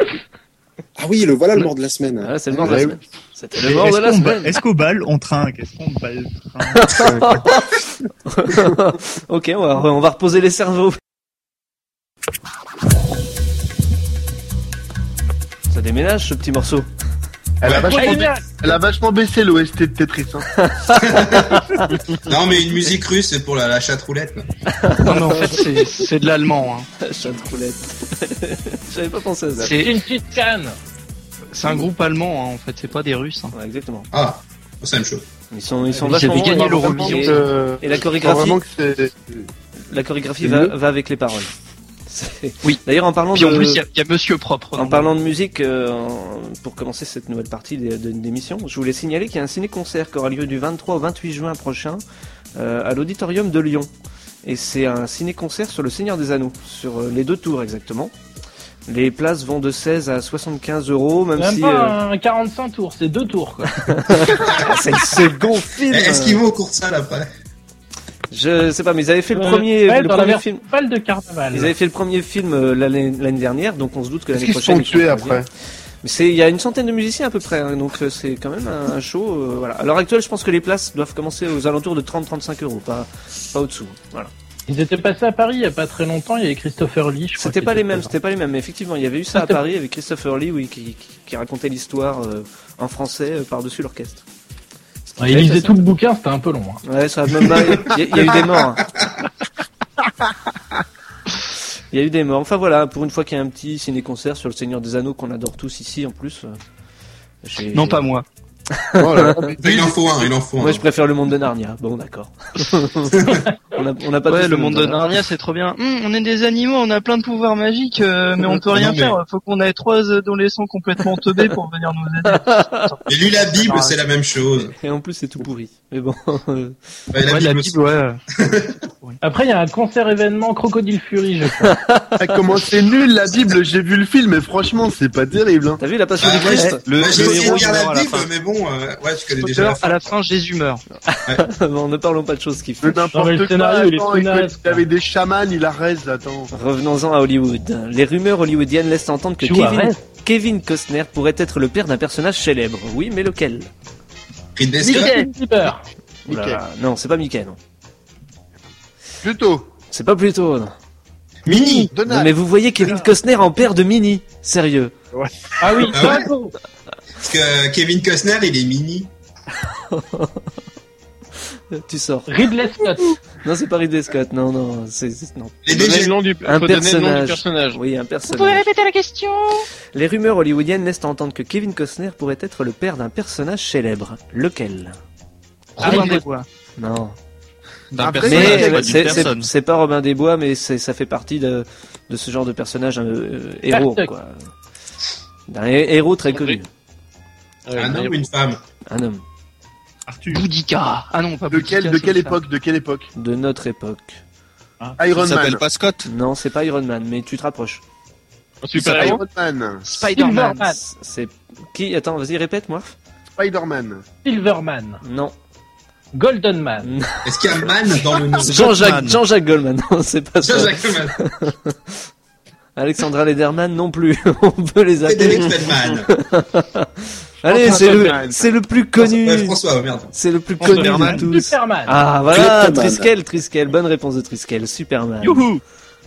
Ah oui, le voilà le mort de la semaine. Ah, c'est le mort de la. C'était le mort de la semaine. est-ce qu'au bal, on trinque? Est-ce qu'on bal <laughs> trinque? <laughs> ok, on va, on va reposer les cerveaux. Ça déménage ce petit morceau. Elle a vachement, ouais, ba- elle a vachement baissé l'OST de Tetris. Hein. <laughs> Non mais une musique russe, c'est pour la, la chatte roulette. là. Non, mais en fait, c'est- c'est de l'allemand. Hein. <laughs> Chat de roulette. J'avais pas pensé à ça. C'est Une petite canne. c'est un groupe allemand, hein, en fait. C'est pas des Russes. hein. Ouais, exactement. Ah, c'est la même chose. Ils sont, ils sont Ils vachement bons, gagné et- Euh, Et la chorégraphie, la chorégraphie va, va avec les paroles. Oui. D'ailleurs, en parlant Puis en de, plus, il y a- il y, a Monsieur Propre. en parlant de musique, euh, en- pour commencer cette nouvelle partie d'émission, je voulais signaler qu'il y a un ciné-concert qui aura lieu du 23 au 28 juin prochain euh, à l'auditorium de Lyon. Et c'est un ciné-concert sur le Seigneur des Anneaux, sur les deux tours exactement. Les places vont de 16 à 75 euros, même Même si pas euh, un 45 tours, c'est deux tours, quoi. <laughs> c'est le second film. Est-ce qu'ils vont au cours de salle après? Je sais pas, mais ils avaient fait le Euh, premier, ouais, le premier film. bal de carnaval. Ils avaient fait le premier film euh, l'année l'année dernière, donc on se doute que l'année prochaine. sont ils tués feront après? Mais c'est, il y a une centaine de musiciens à peu près, hein, donc c'est quand même un, un show. euh, voilà. À l'heure actuelle, je pense que les places doivent commencer aux alentours de 30-35 euros, pas, pas au-dessous. Voilà. Ils étaient passés à Paris il y a pas très longtemps, il y avait Christopher Lee, je crois. C'était pas les mêmes, c'était pas les mêmes. Mais effectivement, il y avait eu ça à Paris avec Christopher Lee, oui, qui, qui, qui racontait l'histoire euh, en français euh, par-dessus l'orchestre. Ouais, il lisait ça- tout le bouquin, c'était un peu long. hein. Ouais, ça a même pas- Il y, y a eu des morts. hein. Il y a eu des morts. Enfin voilà, pour une fois qu'il y a un petit ciné-concert sur le Seigneur des Anneaux qu'on adore tous ici en plus. euh, Non, pas moi. Oh. <laughs> Il en faut un, il en faut Moi un. je préfère le monde de Narnia. Bon d'accord. <laughs> on a, on a pas Ouais, le monde de Narnia, c'est trop bien. Hum, on est des animaux, on a plein de pouvoirs magiques, euh, mais on <laughs> peut Non, rien mais- faire. Faut qu'on ait trois adolescents complètement teubés pour venir nous aider. Et lui la Bible, c'est la même chose. Et en plus c'est tout pourri. Mais bon. euh, Ouais, la Ouais, la Bible aussi. Bible, ouais. Après, il y a un concert événement Crocodile Fury, je crois. Ah, comment c'est nul la Bible, j'ai vu le film et franchement c'est pas terrible. Hein. T'as vu la passion Ah, du Christ Le, Bah, le héros la la Bible, mais bon, euh, ouais, je connais déjà la Potter, fin. à la fin, Jésus meurt. <laughs> Bon, ne parlons pas de choses qui font. N'importe quoi, scénario, il attends, il avait des chamans, il arrête, attends. Revenons-en à Hollywood. Les rumeurs hollywoodiennes laissent entendre que Kevin, Costner pourrait être le père d'un personnage célèbre. Oui, mais lequel? Ridley Scott. Non, c'est pas Mickey, non. Plutôt. C'est pas plutôt, non. Mini. Non, mais vous voyez Kevin Costner en père de Mini. Sérieux. Ah oui, Ah ouais. Parce que Kevin Costner, il est mini. <laughs> Tu sors. Ridley Scott. Non, c'est pas Ridley Scott. Non, non, c'est non. Faut donner le nom du- un faut donner le nom du personnage. personnage. Oui, un Vous pouvez personnage. répéter la question? Les rumeurs hollywoodiennes laissent entendre que Kevin Costner pourrait être le père d'un personnage célèbre. Lequel? Robin des Bois. Non. Personnage, c'est- pas Robin des Bois, mais ça fait partie de, de ce genre de personnage euh, héros, Bartok. quoi. D'un hé- héros très connu. Un homme ou une femme Un homme. Boudica. Ah non, pas De quelle, Boudica, de quelle époque De quelle époque De notre époque. Iron Il s'appelle Man. pas Scott. Non, c'est pas Iron Man, mais tu te rapproches. Super héros. Iron Man. Spider-Man. C'est qui Attends, vas-y, répète, moi. Spider-Man. Silverman. Non. Golden Man. Est-ce qu'il y a un man dans le nom <laughs> Jean-Jacques Man. Jean-Jacques Goldman. Non, c'est pas ça. Jean-Jacques Goldman. <laughs> Alexandra Lederman non plus. <laughs> On peut les Frédéric appeler. Allez, c'est le, c'est le plus connu. Ouais, François, oh, merde. C'est le plus François connu Feldman. de tous. Superman. Ah voilà. Triskel, Triskel, bonne réponse de Triskel, Superman. Youhou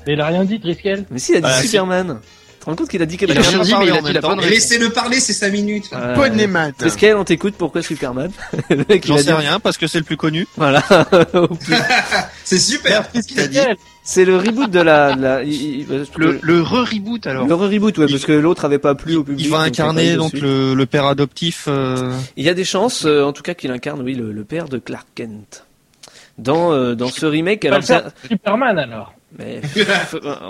Mais il a rien dit, Driscoll. Mais si, il a dit Ah, si. Superman. Tu te rends compte qu'il a dit quelque Il a chose rien dit, mais il a dit la temps. bonne réponse. Laissez-le parler, c'est 5 minutes. Euh, Poneyman. Triskel, on t'écoute, pourquoi Superman? <laughs> Le mec, il J'en a sais dit... rien parce que c'est le plus connu. Voilà. <laughs> Au plus- <laughs> C'est super. Qu'est-ce C'est le reboot de la... de la- il- Le, le re-reboot alors. Le reboot, ouais, parce que l'autre avait pas plu au public. Il va incarner donc le, le père adoptif. euh, Il y a des chances, euh, en tout cas, qu'il incarne, oui, le, le père de Clark Kent. Dans, euh, dans ce remake, alors Superman alors. Mais...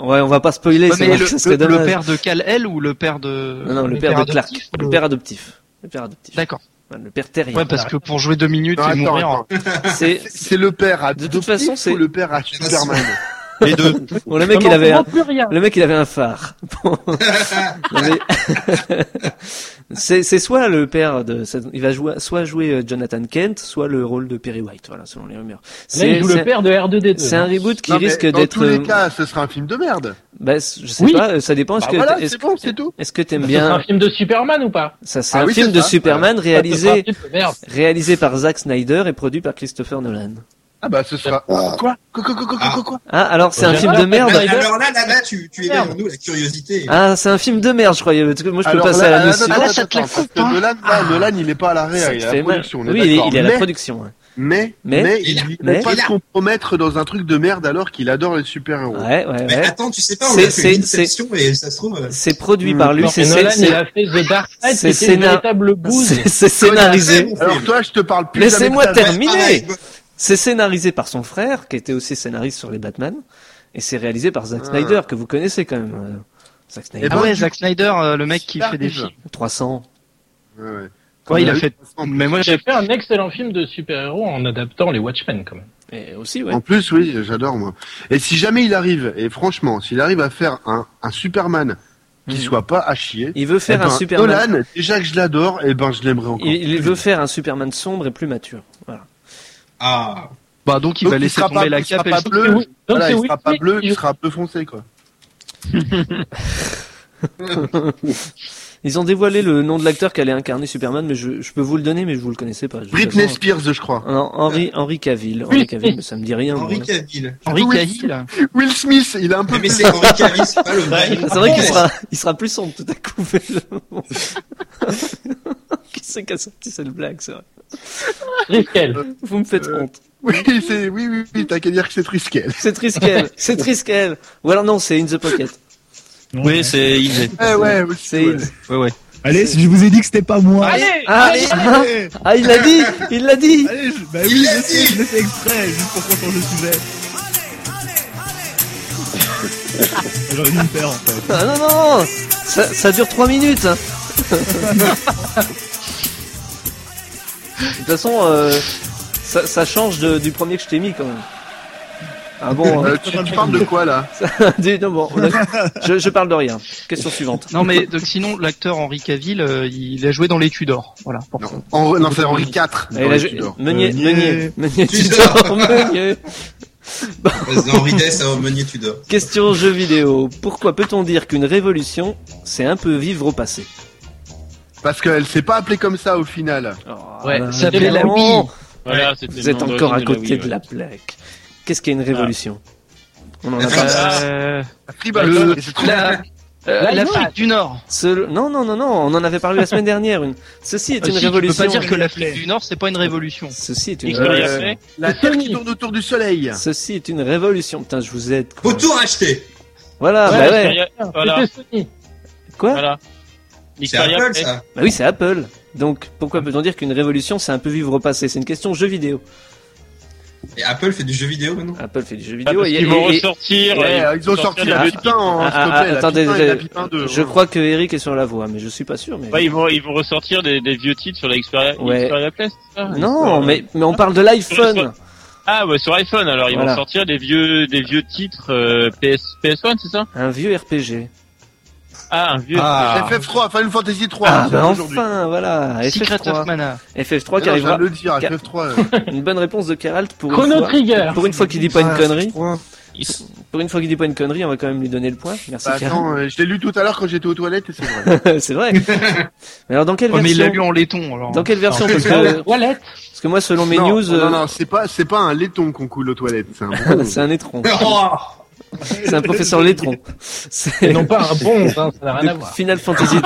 ouais, on va pas spoiler, Ouais, c'est mais le, le- père de Kal-El ou le père de. Non, non, le père de Clark. adoptif Le père adoptif. Le père adoptif. D'accord. Le père terrien. Ouais, parce que pour jouer deux minutes Non, et attends, mourir. attends. C'est... <laughs> C'est le père à De toute façon, c'est- le père à Superman? Les deux. Bon, le mec, il avait un... Le mec, il avait un phare. Bon. <laughs> <laughs> C'est, c'est soit le père de, il va jouer, soit jouer euh, Jonathan Kent, soit le rôle de Perry White, voilà, selon les rumeurs. Là, il joue c'est- le père de R2D2. c'est un reboot qui Non, risque dans d'être, tous les euh, cas, ce sera un film de merde. bah, je sais Oui. pas, ça dépend. Est-ce Bah que, voilà, est-ce bon, c'est tout. est-ce que t'aimes C'est un bien, film de Superman ou pas? Ça, c'est Ah un oui, film de ça. Superman réalisé, réalisé par Zack Snyder et produit par Christopher Nolan. Ah bah ce sera. Ah. Quoi Quoi quoi quoi quoi quoi quoi Ah, alors c'est un film de merde. Alors là, là, là, tu, tu éveilles Merde. en nous la curiosité. Ah, c'est un film de merde, je croyais. Moi, je peux Alors passer là, à la attends, Ah, là, ça te la coupe, hein. Nolan, là, Nolan, il est pas à la Ça réa, te il est à la production, on est Oui, il est, d'accord. il est à la production. Mais, Mais- mais, Il ne mais- pas se compromettre dans un truc de merde alors qu'il adore les super-héros. Ouais, ouais, Mais ouais. attends, tu sais pas, on C'est- a c'est- fait une inception et ça se trouve. C'est produit Hmm. par lui. Non, C'est Nolan, c'est- il a fait The Dark Knight, c'est c'était une scénar- véritable <laughs> bouse. c'est- c'est scénarisé. Alors toi, je te parle plus Laissez-moi terminer. C'est scénarisé par son frère, qui était aussi scénariste sur les Batman, et c'est réalisé par Zack Ah. Snyder, que vous connaissez quand même. euh, Zack Snyder. Eh ben, Ah ouais, Zack Snyder, euh, le mec qui fait des films. 300. Ouais, ouais. Ouais, il a Oui, fait. Mais moi, J'ai fait un excellent film de super-héros en adaptant les Watchmen quand même. Et aussi, ouais. En plus, oui, j'adore moi. Et si jamais il arrive, et franchement, s'il arrive à faire un, un Superman qui Mhm. soit pas à chier, Il veut faire eh ben, un Superman. Nolan, déjà que je l'adore, et ben je l'aimerais encore. Il, il veut faire un Superman sombre et plus mature. Ah. Bah donc il Donc, va laisser sera tomber pas, la il sera cape et pas le- bleu. Donc Voilà, il sera pas bleu, il sera bleu foncé quoi. Ils ont dévoilé le nom de l'acteur qui allait incarner Superman, mais je, je peux vous le donner, mais je vous le connaissez pas. Je- Britney Spears, je crois. Non, Henri, Henri Cavill. Cavill, mais ça me dit rien. Henri moi. Cavill. Will- Cavill. Will Smith, il a un peu Mais c'est Henri Cavill, c'est pas le vrai. C'est vrai qu'il sera, il sera plus sombre tout à coup. <laughs> <laughs> Qui c'est qui a sorti cette blague, c'est <laughs> vrai. Triskel. Vous me faites Euh, honte. <laughs> Oui, c'est, oui, oui, oui, t'as qu'à dire que c'est Triskel. C'est Triskel, c'est Triskel. Ou alors non, c'est In the Pocket. Oui, c'est Ilse. Eh ouais, C'est ouais. In. Ouais, ouais. Allez, je vous ai dit que c'était pas moi. Allez, Ah, allez, ah, Allez, ah, il l'a dit, il l'a dit. allez, je- bah oui, je sais, dit. je l'ai fait exprès, juste pour qu'on change de sujet. J'aurais dû me faire en fait. Ah, non, non, non. Ça, ça dure 3 minutes. Hein. De toute façon, euh, ça, ça change de- du premier que je t'ai mis quand même. Ah bon, Euh, tu, tu parles de quoi là <laughs> non, bon, a- <laughs> je, je parle de rien. Question suivante. Non mais donc sinon l'acteur Henri Cavill, euh, il a joué dans les Tudors. Voilà. pour non, en- non, c'est Henri IV. Dans les Tudors. Meunier, Meunier. Meunier, Meunier, Tudor. <laughs> Meunier. Henri Dess à Aumônier Tudor. Question jeu vidéo. Pourquoi peut-on dire qu'une révolution, c'est un peu vivre au passé? Parce qu'elle s'est pas appelée comme ça au final. Ouais, Ah, ça s'appelait la. Wii. Voilà, Vous êtes encore à côté Wii, de la plaque. Qu'est-ce qu'est une révolution On en a La pas. Euh, le- et c'est trop- la, Euh, L'Afrique du Nord. Ce- Non, non, non, non, on en avait parlé la semaine dernière. Une... Ceci est Euh, une si, tu révolution. peux pas dire que l'Afrique du Nord c'est pas une révolution. Ceci est une révolution. Play. La Terre qui tourne autour du soleil. Ceci est une révolution. Putain, je vous aide. Faut tout racheter. Voilà, Ouais, bah ouais. Voilà. Quoi? Voilà. C'est Apple, ça. Bah oui, c'est Apple. Donc, pourquoi peut-on dire qu'une révolution, c'est un peu vivre au passé? C'est une question jeu vidéo. Et Apple fait du jeu vidéo maintenant? Apple fait du jeu Ah, vidéo. parce et- qu'ils vont et- ressortir. Ouais, euh, ils ont sorti la Pipin en, ah, s'il te ah, attendez, et la je- Pipin 2. je crois que Eric est sur la voie, mais je suis pas sûr. Mais... Ouais, ils vont, ils vont ressortir des, des vieux titres sur la Xperia, Ouais. Xperia Play, c'est ça? Non, Xperia- mais, mais on parle de l'iPhone. Ah, ouais, sur iPhone, alors ils Voilà. vont sortir des vieux, des vieux titres euh, PS, PS1, c'est ça? Un vieux RPG. Ah, un vieux. Ah. FF3, Final Fantasy 3. Ah, bah enfin, voilà. Secret FF3. of Mana. FF3 qui arrivera. le dire, Qui- FF3. euh. <laughs> Une bonne réponse de Keralt pour Chrono une fois. Trigger. Pour une fois qu'il dit pas une Ah, connerie. F3. Pour une fois qu'il dit pas une connerie, on va quand même lui donner le point. Merci Bah, attends, euh, je l'ai lu tout à l'heure quand j'étais aux toilettes et c'est vrai. <laughs> c'est vrai. <laughs> Mais alors dans quelle Ouais, mais il version l'a lu en laiton alors. Dans quelle version parce que, parce que moi selon mes non, news, non, euh, non, c'est pas, c'est pas un laiton qu'on coule aux toilettes, c'est un bon. c'est un étron. Oh <laughs> C'est un professeur <laughs> Et non pas un bon, hein, ça n'a rien à voir. Final Fantasy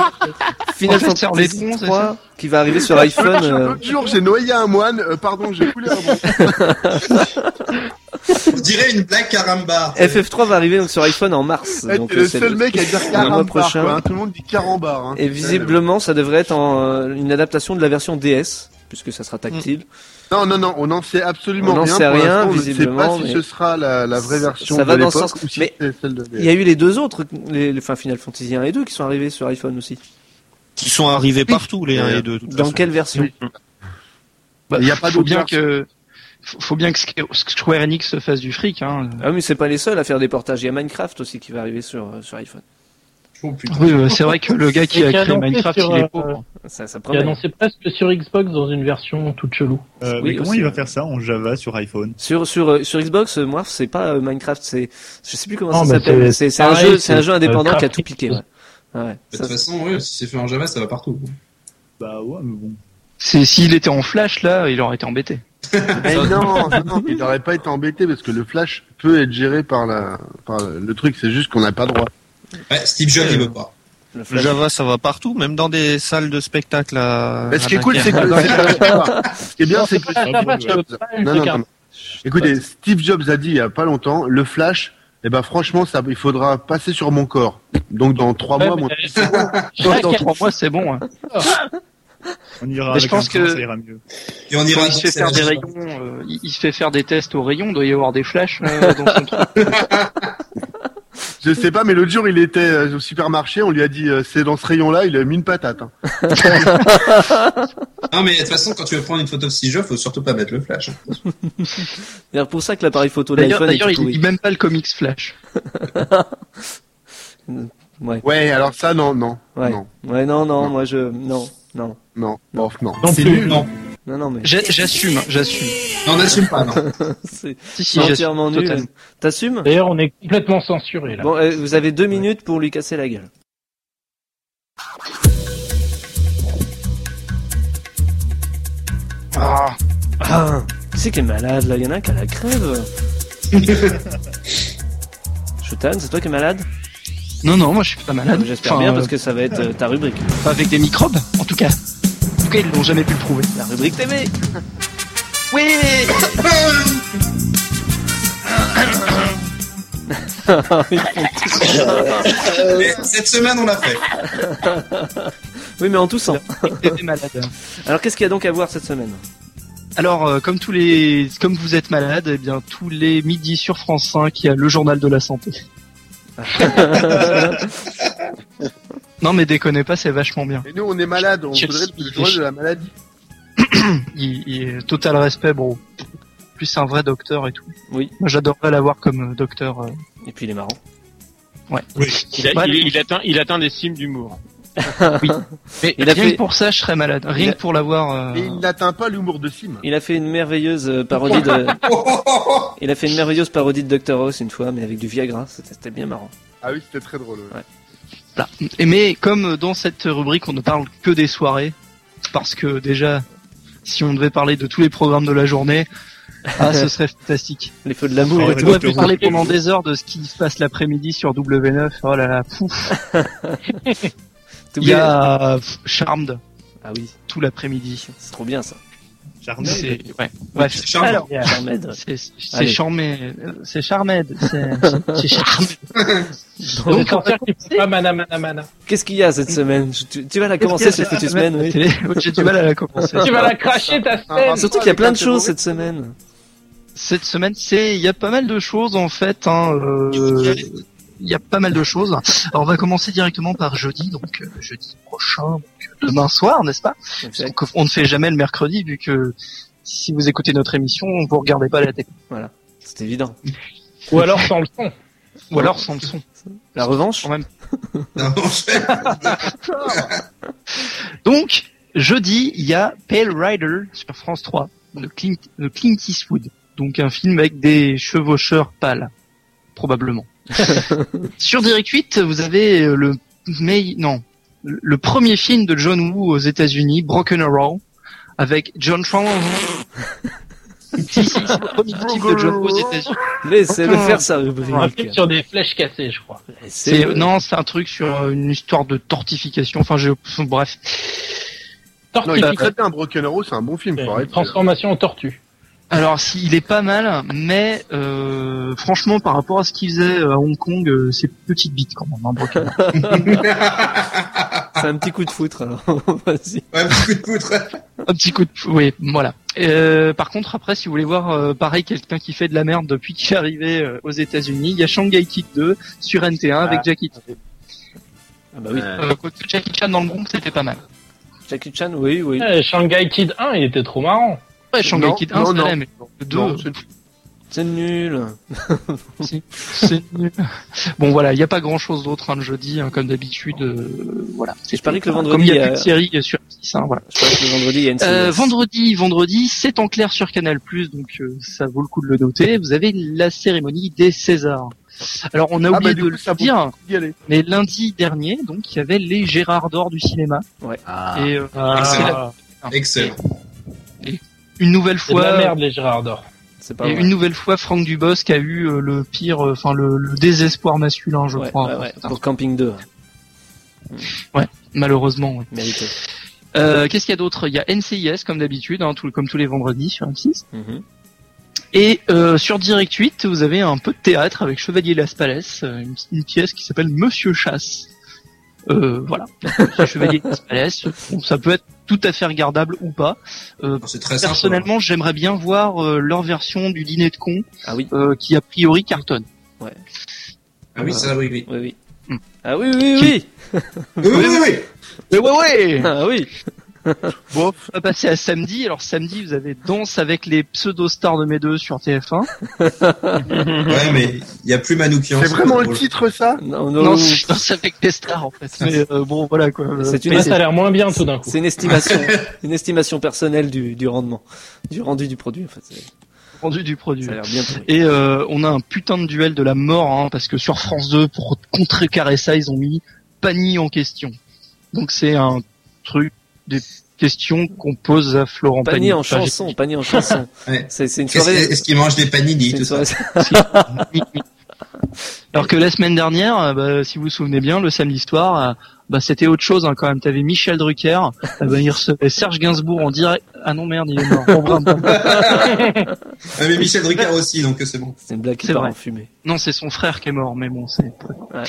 Final Fantasy Létron, c'est 3 qui va arriver sur iPhone. <laughs> euh, L'autre jour, j'ai noyé un moine, euh, pardon, j'ai coulé un bon. On dirait une blague caramba. FF3 va arriver donc sur iPhone en mars. Eh, Donc euh, le c'est seul mec à dire mois carambar, prochain. quoi, hein. Tout le monde dit carambar, hein. Et visiblement, ça devrait être en, euh, une adaptation de la version DS, puisque ça sera tactile. Non, non, non, on n'en sait absolument On n'en rien. sait pour rien, l'instant, on ne sait pas si ce sera la, la vraie version ça va de dans sens. ou si Mais c'est celle de Il y a eu les deux autres, les, les- enfin Final Fantasy 1 et 2 qui sont arrivés sur iPhone aussi. Qui sont arrivés partout, les 1 et 2. de toute Dans façon. quelle version Bah, Il y a pas faut d'autre bien version. que faut bien que Square Enix se fasse du fric. Hein. Ah mais c'est pas les seuls à faire des portages. Il y a Minecraft aussi qui va arriver sur, euh, sur iPhone. Oh. Oui, euh, c'est vrai que le gars qui a qui a créé Minecraft, sur, il est euh, pauvre. Ça, ça Il promet. annoncé presque sur Xbox dans une version toute chelou. Euh, Oui, mais comment aussi, il va ouais. faire ça en Java sur iPhone Sur sur sur Xbox, moi c'est pas Minecraft, c'est je sais plus comment Non, ça s'appelle. c'est un jeu, c'est un c'est, jeu euh, indépendant qui a tout piqué. Ouais. Ah ouais. De Ça, toute façon, oui, si c'est fait en Java, ça va partout. Bah ouais, mais bon. C'est s'il était en Flash là, il aurait été embêté. <laughs> Mais non, non, il n'aurait pas été embêté parce que le flash peut être géré par la, par le truc, c'est juste qu'on n'a pas droit. Ouais, Steve Jobs, il veut pas. le. Java, ça va partout, même dans des salles de spectacle à. Mais ce qui est cool, c'est que, <laughs> ce qui est bien, c'est que Ah, une Non, non, non. Écoutez, Steve Jobs a dit il y a pas longtemps, le flash, eh ben franchement, ça, il faudra passer sur mon corps. Donc dans trois Ouais, mois, mon... <laughs> Dans, dans trois mois, c'est bon. Hein. <laughs> On ira Mais je pense que- ça ira mieux. Et on Quand ira il se fait faire des rayons, euh, il, se fait faire des tests aux rayons, il doit y avoir des flashs euh, dans son truc. Je sais pas, mais l'autre jour, il était euh, au supermarché, on lui a dit euh, c'est dans ce rayon-là, il a mis une patate. hein. Non, mais de toute façon, quand tu veux prendre une photo de Steve Jobs, faut surtout pas mettre le flash. C'est pour ça que l'appareil photo de D'ailleurs, l'iPhone d'ailleurs, il dit même pas le comics Flash. <laughs> Ouais. Ouais, alors ça, non, non, Ouais. non, Ouais, non, non, Non. moi je, non, non, non, bon, non. Non C'est nul, non. Non, non, mais J'a- J'assume, j'assume. Non, on n'assume pas, non. <laughs> c'est Si, si, entièrement nul. T'assumes? D'ailleurs, on est complètement censuré là. Bon, euh, vous avez deux minutes pour lui casser la gueule. Ah, Ah, qui c'est qui est malade là Il y en a un qui a la crève. <laughs> Chutan, c'est toi qui es malade? Non, non, moi je suis pas malade. J'espère Enfin, bien euh, parce que ça va être euh, ta rubrique. pas avec des microbes, en tout cas. En tout cas, ils l'ont jamais pu le prouver. La rubrique TV <laughs> Oui Mais <laughs> cette semaine, on l'a fait. Oui, mais en toussant. T'étais malade. Alors, qu'est-ce qu'il y a donc à voir cette semaine? Alors, euh, comme tous les, comme vous êtes malade, eh bien tous les midis sur France 5, il y a le journal de la santé. <laughs> Non, mais déconnez pas, c'est vachement bien. Et nous, on est malade, on Chelsea, voudrait le journal de la maladie. <coughs> Il, il- total respect, bon. Plus c'est un vrai docteur et tout. Oui. Moi, j'adorerais l'avoir comme euh, docteur. euh, Et puis il est marrant. Ouais. Il, a- Ouais, il- il atteint, il atteint des cimes d'humour. <laughs> Mais Il a rien fait- que pour ça, je serais malade. Rien a- que pour l'avoir. euh, Et il n'atteint pas l'humour de Sim. Il a fait une merveilleuse euh, parodie de. <laughs> il a fait une merveilleuse parodie de Dr House une fois, mais avec du Viagra. C'était c'était bien marrant. Ah oui, c'était très drôle. ouais. Voilà. Et mais comme dans cette rubrique, on ne parle que des soirées, parce que déjà, si on devait parler de tous les programmes de la journée, <laughs> Ah, ce serait fantastique. Les feux de l'amour On pourrait plus parler pendant des heures de ce qui se passe l'après-midi sur W9. Oh là là, pouf. <laughs> Il y a Charmed. Ah oui. Tout l'après-midi. C'est trop bien ça. Charmed. C'est ouais. Bref. C'est Charmed. Alors, Charmed. c'est c'est c'est charmed, c'est c'est charmed. <laughs> Donc, on va commencer. pas mana mana mana. Qu'est-ce qu'il y a cette semaine tu, tu vas la commencer cette foutue semaine, oui. J'ai du mal à la commencer. Tu vas la cracher ta semaine. Surtout qu'il y a plein de choses cette semaine. Cette semaine, c'est il y a pas mal de choses en fait. Hein, euh, il y a pas mal de choses. Alors on va commencer directement par jeudi, donc euh, jeudi prochain, donc, euh, demain soir, n'est-ce pas? Donc, On ne fait jamais le mercredi vu que si vous écoutez notre émission, vous regardez pas la télé. Voilà, c'est évident. Ou alors sans le son. Ou alors sans le son. La revanche? Quand même. <laughs> Donc jeudi, il y a Pale Rider sur France 3 de Clint, de Clint Eastwood. Donc un film avec des chevaucheurs pâles, probablement. <laughs> Sur Direct 8, vous avez euh, le mais non, le premier film de John Woo aux États-Unis, Broken Arrow, avec John Travolta. si, si, c'est le premier film de John Woo aux États-Unis. Laissez-le faire sa Un rubrique. film sur des flèches cassées, je crois. C'est non, c'est un truc sur euh, une histoire de tortification. Enfin, je, bref. Non, il est très bien, Broken Arrow, c'est un bon film. Transformation en tortue. Alors, si, il est pas mal, mais euh, franchement, par rapport à ce qu'il faisait à Hong Kong, euh, c'est petite bite quand même. Hein. <laughs> C'est un petit coup de foutre alors. <laughs> Vas-y. un petit coup de poutre. un petit coup de, oui, voilà. Euh, par contre, après, si vous voulez voir, euh, pareil, quelqu'un qui fait de la merde depuis qu'il est arrivé euh, aux États-Unis, il y a Shanghai Kid 2 sur NT1 avec Ah. Jackie Chan. Ah bah oui. Euh, côté Jackie Chan dans le Bronx, c'était pas mal. Jackie Chan, oui, oui. Eh, Shanghai Kid 1, il était trop marrant. Ouais, Shanghai Non, Kid 1, non, c'est non. mais le 2, Non, euh, c'est- C'est nul. <laughs> C'est nul. Bon voilà, il n'y a pas grand chose d'autre hein, le jeudi, hein, comme d'habitude. euh, voilà. Je parie que le Comme vendredi, il n'y a euh, plus de série euh, sur M6, hein, voilà. Je que le vendredi, il y a une Euh, série. vendredi, vendredi, c'est en clair sur Canal+, donc euh, ça vaut le coup de le noter. Vous avez la cérémonie des Césars. Alors on a Ah, oublié bah, de coup, le dire, mais lundi dernier, donc il y avait les Gérard d'or du cinéma. Ouais. Et euh, Ah. c'est la- Excellent. Une nouvelle C'est de fois, la merde, les Gérard d'Or. C'est pas et vrai. une nouvelle fois, Franck Dubosc a eu euh, le pire, euh, enfin le, le désespoir masculin, je Ouais, crois. ouais, ouais, pour Camping 2. Malheureusement. ouais. Mérité. Euh, Qu'est-ce qu'il y a d'autre? Il y a NCIS comme d'habitude, hein, tout- comme tous les vendredis sur M6. Mhm. Et euh, sur Direct 8, vous avez un peu de théâtre avec Chevalier Las Palais, euh, une, une pièce qui s'appelle Monsieur Chasse. Euh, voilà, <laughs> Chevalier Las Palais. Bon, ça peut être tout à fait regardable ou pas. Euh, très personnellement, j'aimerais bien voir euh, leur version du dîner de con, Ah oui. euh, qui a priori cartonne. Ah oui, ça, oui, oui. Oui, oui. Hmm. Ah oui, oui, oui. Oui, oui, oui, oui. <laughs> Ouais, ouais Ah oui. <laughs> On va passer à samedi. Alors samedi, vous avez Danse avec les pseudo-stars de mes deux sur TF1. <laughs> Ouais, mais il y a plus Manoukian. C'est vraiment le titre, ça? Non, non. Non, c'est Danse avec les stars en fait. Mais euh, bon, voilà quoi. C'est une, Là, ça a l'air moins bien tout d'un coup. c'est une estimation, <laughs> une estimation personnelle du, du rendement, du rendu du produit. En fait, rendu du produit. ça a l'air bien. Et euh, on a un putain de duel de la mort, hein, parce que sur France 2, pour contrecarrer ça, ils ont mis Pani en question. Donc c'est un truc, des questions qu'on pose à Florent Pagny. Panier en chanson, panier en chanson. Ouais. C'est c'est une soirée. Est-ce qu'il mange des panini, tout ça <laughs> <laughs> Alors que la semaine dernière, euh, bah, si vous vous souvenez bien, le samedi soir, euh, bah, c'était autre chose hein, quand même. T'avais Michel Drucker, <laughs> euh, bah, il recevait Serge Gainsbourg en direct. Ah non merde, il est mort. <laughs> Ah, mais Michel Drucker aussi, donc c'est bon. C'est une blague qui C'est part vrai. en fumée. non, c'est son frère qui est mort, mais bon, c'est. Ouais.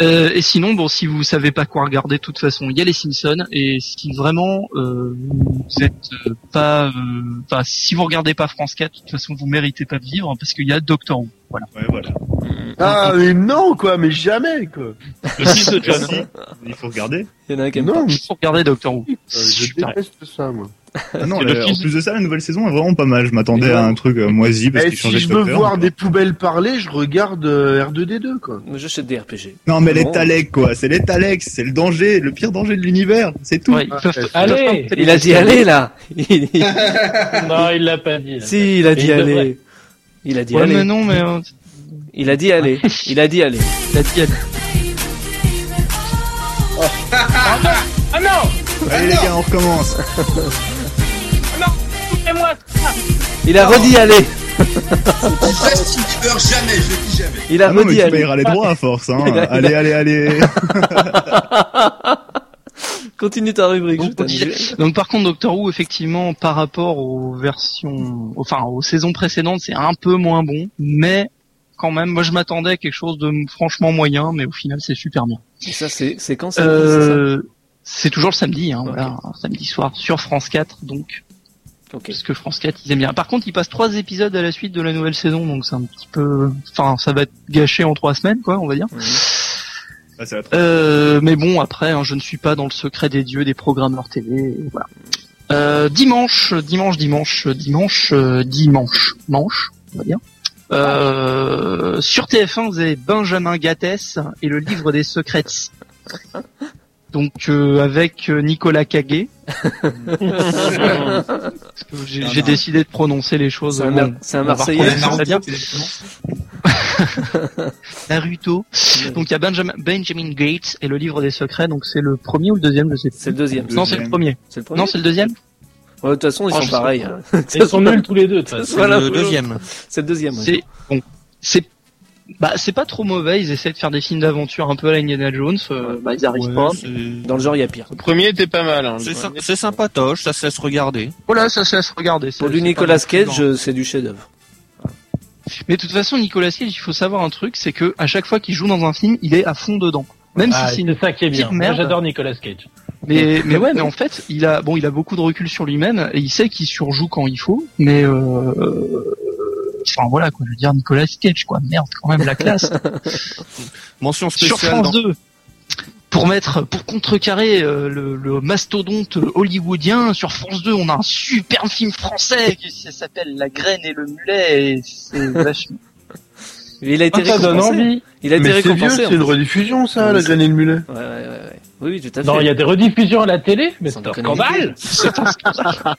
Euh, et sinon, bon, si vous savez pas quoi regarder, de toute façon, il y a les Simpsons. Et si vraiment euh, vous êtes euh, pas, euh, enfin, si vous regardez pas France 4, de toute façon, vous méritez pas de vivre parce qu'il y a Doctor Who. Voilà. Ouais, voilà. Ah, mais non, quoi, mais jamais, quoi. Le fils de John. Il faut regarder. Il y en a un qui Non, pas. mais Il faut regarder Doctor Who. euh, je Super. déteste ça, moi. Ah non, Et le la- en fils- plus de ça, la nouvelle saison est vraiment pas mal. Je m'attendais à un truc euh, moisi parce Eh, qu'il si je de veux docteur. voir des poubelles parler, je regarde euh, R2D2, quoi. Moi, J'achète des RPG. Non, mais les. Taleks, quoi. C'est les Taleks. C'est le danger, le pire danger de l'univers. C'est tout. Ouais, ils peuvent- Ouais, ils peuvent Allez Il a dit aller là. <laughs> Il- Non, il l'a pas dit. là. Si, il a dit il devrait. aller. Il a dit Ouais, aller. mais non, mais euh, Il a dit aller. <laughs> Il a dit aller. il a dit elle- <laughs> Ah non Allez, les gars, on recommence. Ah non ça Il a redit allez. Bieber, jamais, je le dis jamais. Il a Ah non, mais redit tu allez. payeras les droits à force, hein. <laughs> Allez, allez, allez. Continue ta rubrique. Donc, je donc, par contre Doctor Who effectivement par rapport aux versions enfin aux saisons précédentes c'est un peu moins bon mais quand même moi je m'attendais à quelque chose de franchement moyen mais au final c'est super bien. Et ça, c'est c'est quand ça Euh, c'est toujours le samedi hein, voilà, un samedi soir sur France 4 donc parce que France 4 ils aiment bien. Par contre ils passent trois épisodes à la suite de la nouvelle saison donc c'est un petit peu enfin ça va être gâché en trois semaines quoi on va dire. Ah, ça va être- Euh, mais bon, après, hein, je ne suis pas dans le secret des dieux des programmeurs télé. et voilà. Euh, dimanche, dimanche, dimanche, dimanche, euh, dimanche, manche, on va dire. Euh, sur TF1, vous avez Benjamin Gattès et le livre des secrets. <laughs> Donc euh, avec euh, Nicolas Caguet. <laughs> J'ai décidé de prononcer les choses. C'est un bon, un Marseillais. <laughs> Naruto. Donc il y a Benjamin, Benjamin Gates et le livre des secrets. Donc c'est le premier ou le deuxième, je sais plus. C'est le deuxième. Non, c'est le premier. C'est le premier. Non, c'est le deuxième. Ouais, de toute façon, ils Oh, sont pareils. hein. <laughs> Ils sont nuls tous les deux, de. <laughs> Voilà, le deuxième. C'est le deuxième. ouais. C'est bon. C'est bah c'est pas trop mauvais. Ils essaient de faire des films d'aventure un peu à la Indiana Jones. euh, bah ils arrivent Ouais, pas. c'est- Dans le genre, il y a pire. Le premier était pas mal. Hein. C'est sy- c'est sympatoche, ça se laisse regarder. Voilà, ça se laisse regarder. Pour du c'est Nicolas Cage, c'est du chef-d'œuvre. Mais de toute façon, Nicolas Cage, il faut savoir un truc, c'est que à chaque fois qu'il joue dans un film, il est à fond dedans. Même Ah, si c'est une ça qui est bien. petite Moi, merde. j'adore Nicolas Cage. Mais, <laughs> mais ouais, mais en fait, il a bon, il a beaucoup de recul sur lui-même et il sait qu'il surjoue quand il faut. Mais euh, enfin voilà quoi, je veux dire Nicolas Cage quoi, merde quand même la classe. <laughs> Mention sur spéciale France dans- 2, pour mettre, pour contrecarrer euh, le, le mastodonte hollywoodien, sur France 2, on a un superbe film français qui s'appelle La graine et le mulet. Et c'est <laughs> vachement. Il a été Ah, ça donne récompensé. envie. Il a été Mais c'est vieux, c'est une rediffusion, ça, Oui, la graine et le mulet. Ouais, ouais, ouais, ouais. Oui, oui, tout à fait. Non, il y a des rediffusions à la télé, mais c'est un scandale. <laughs> C'est un scandale.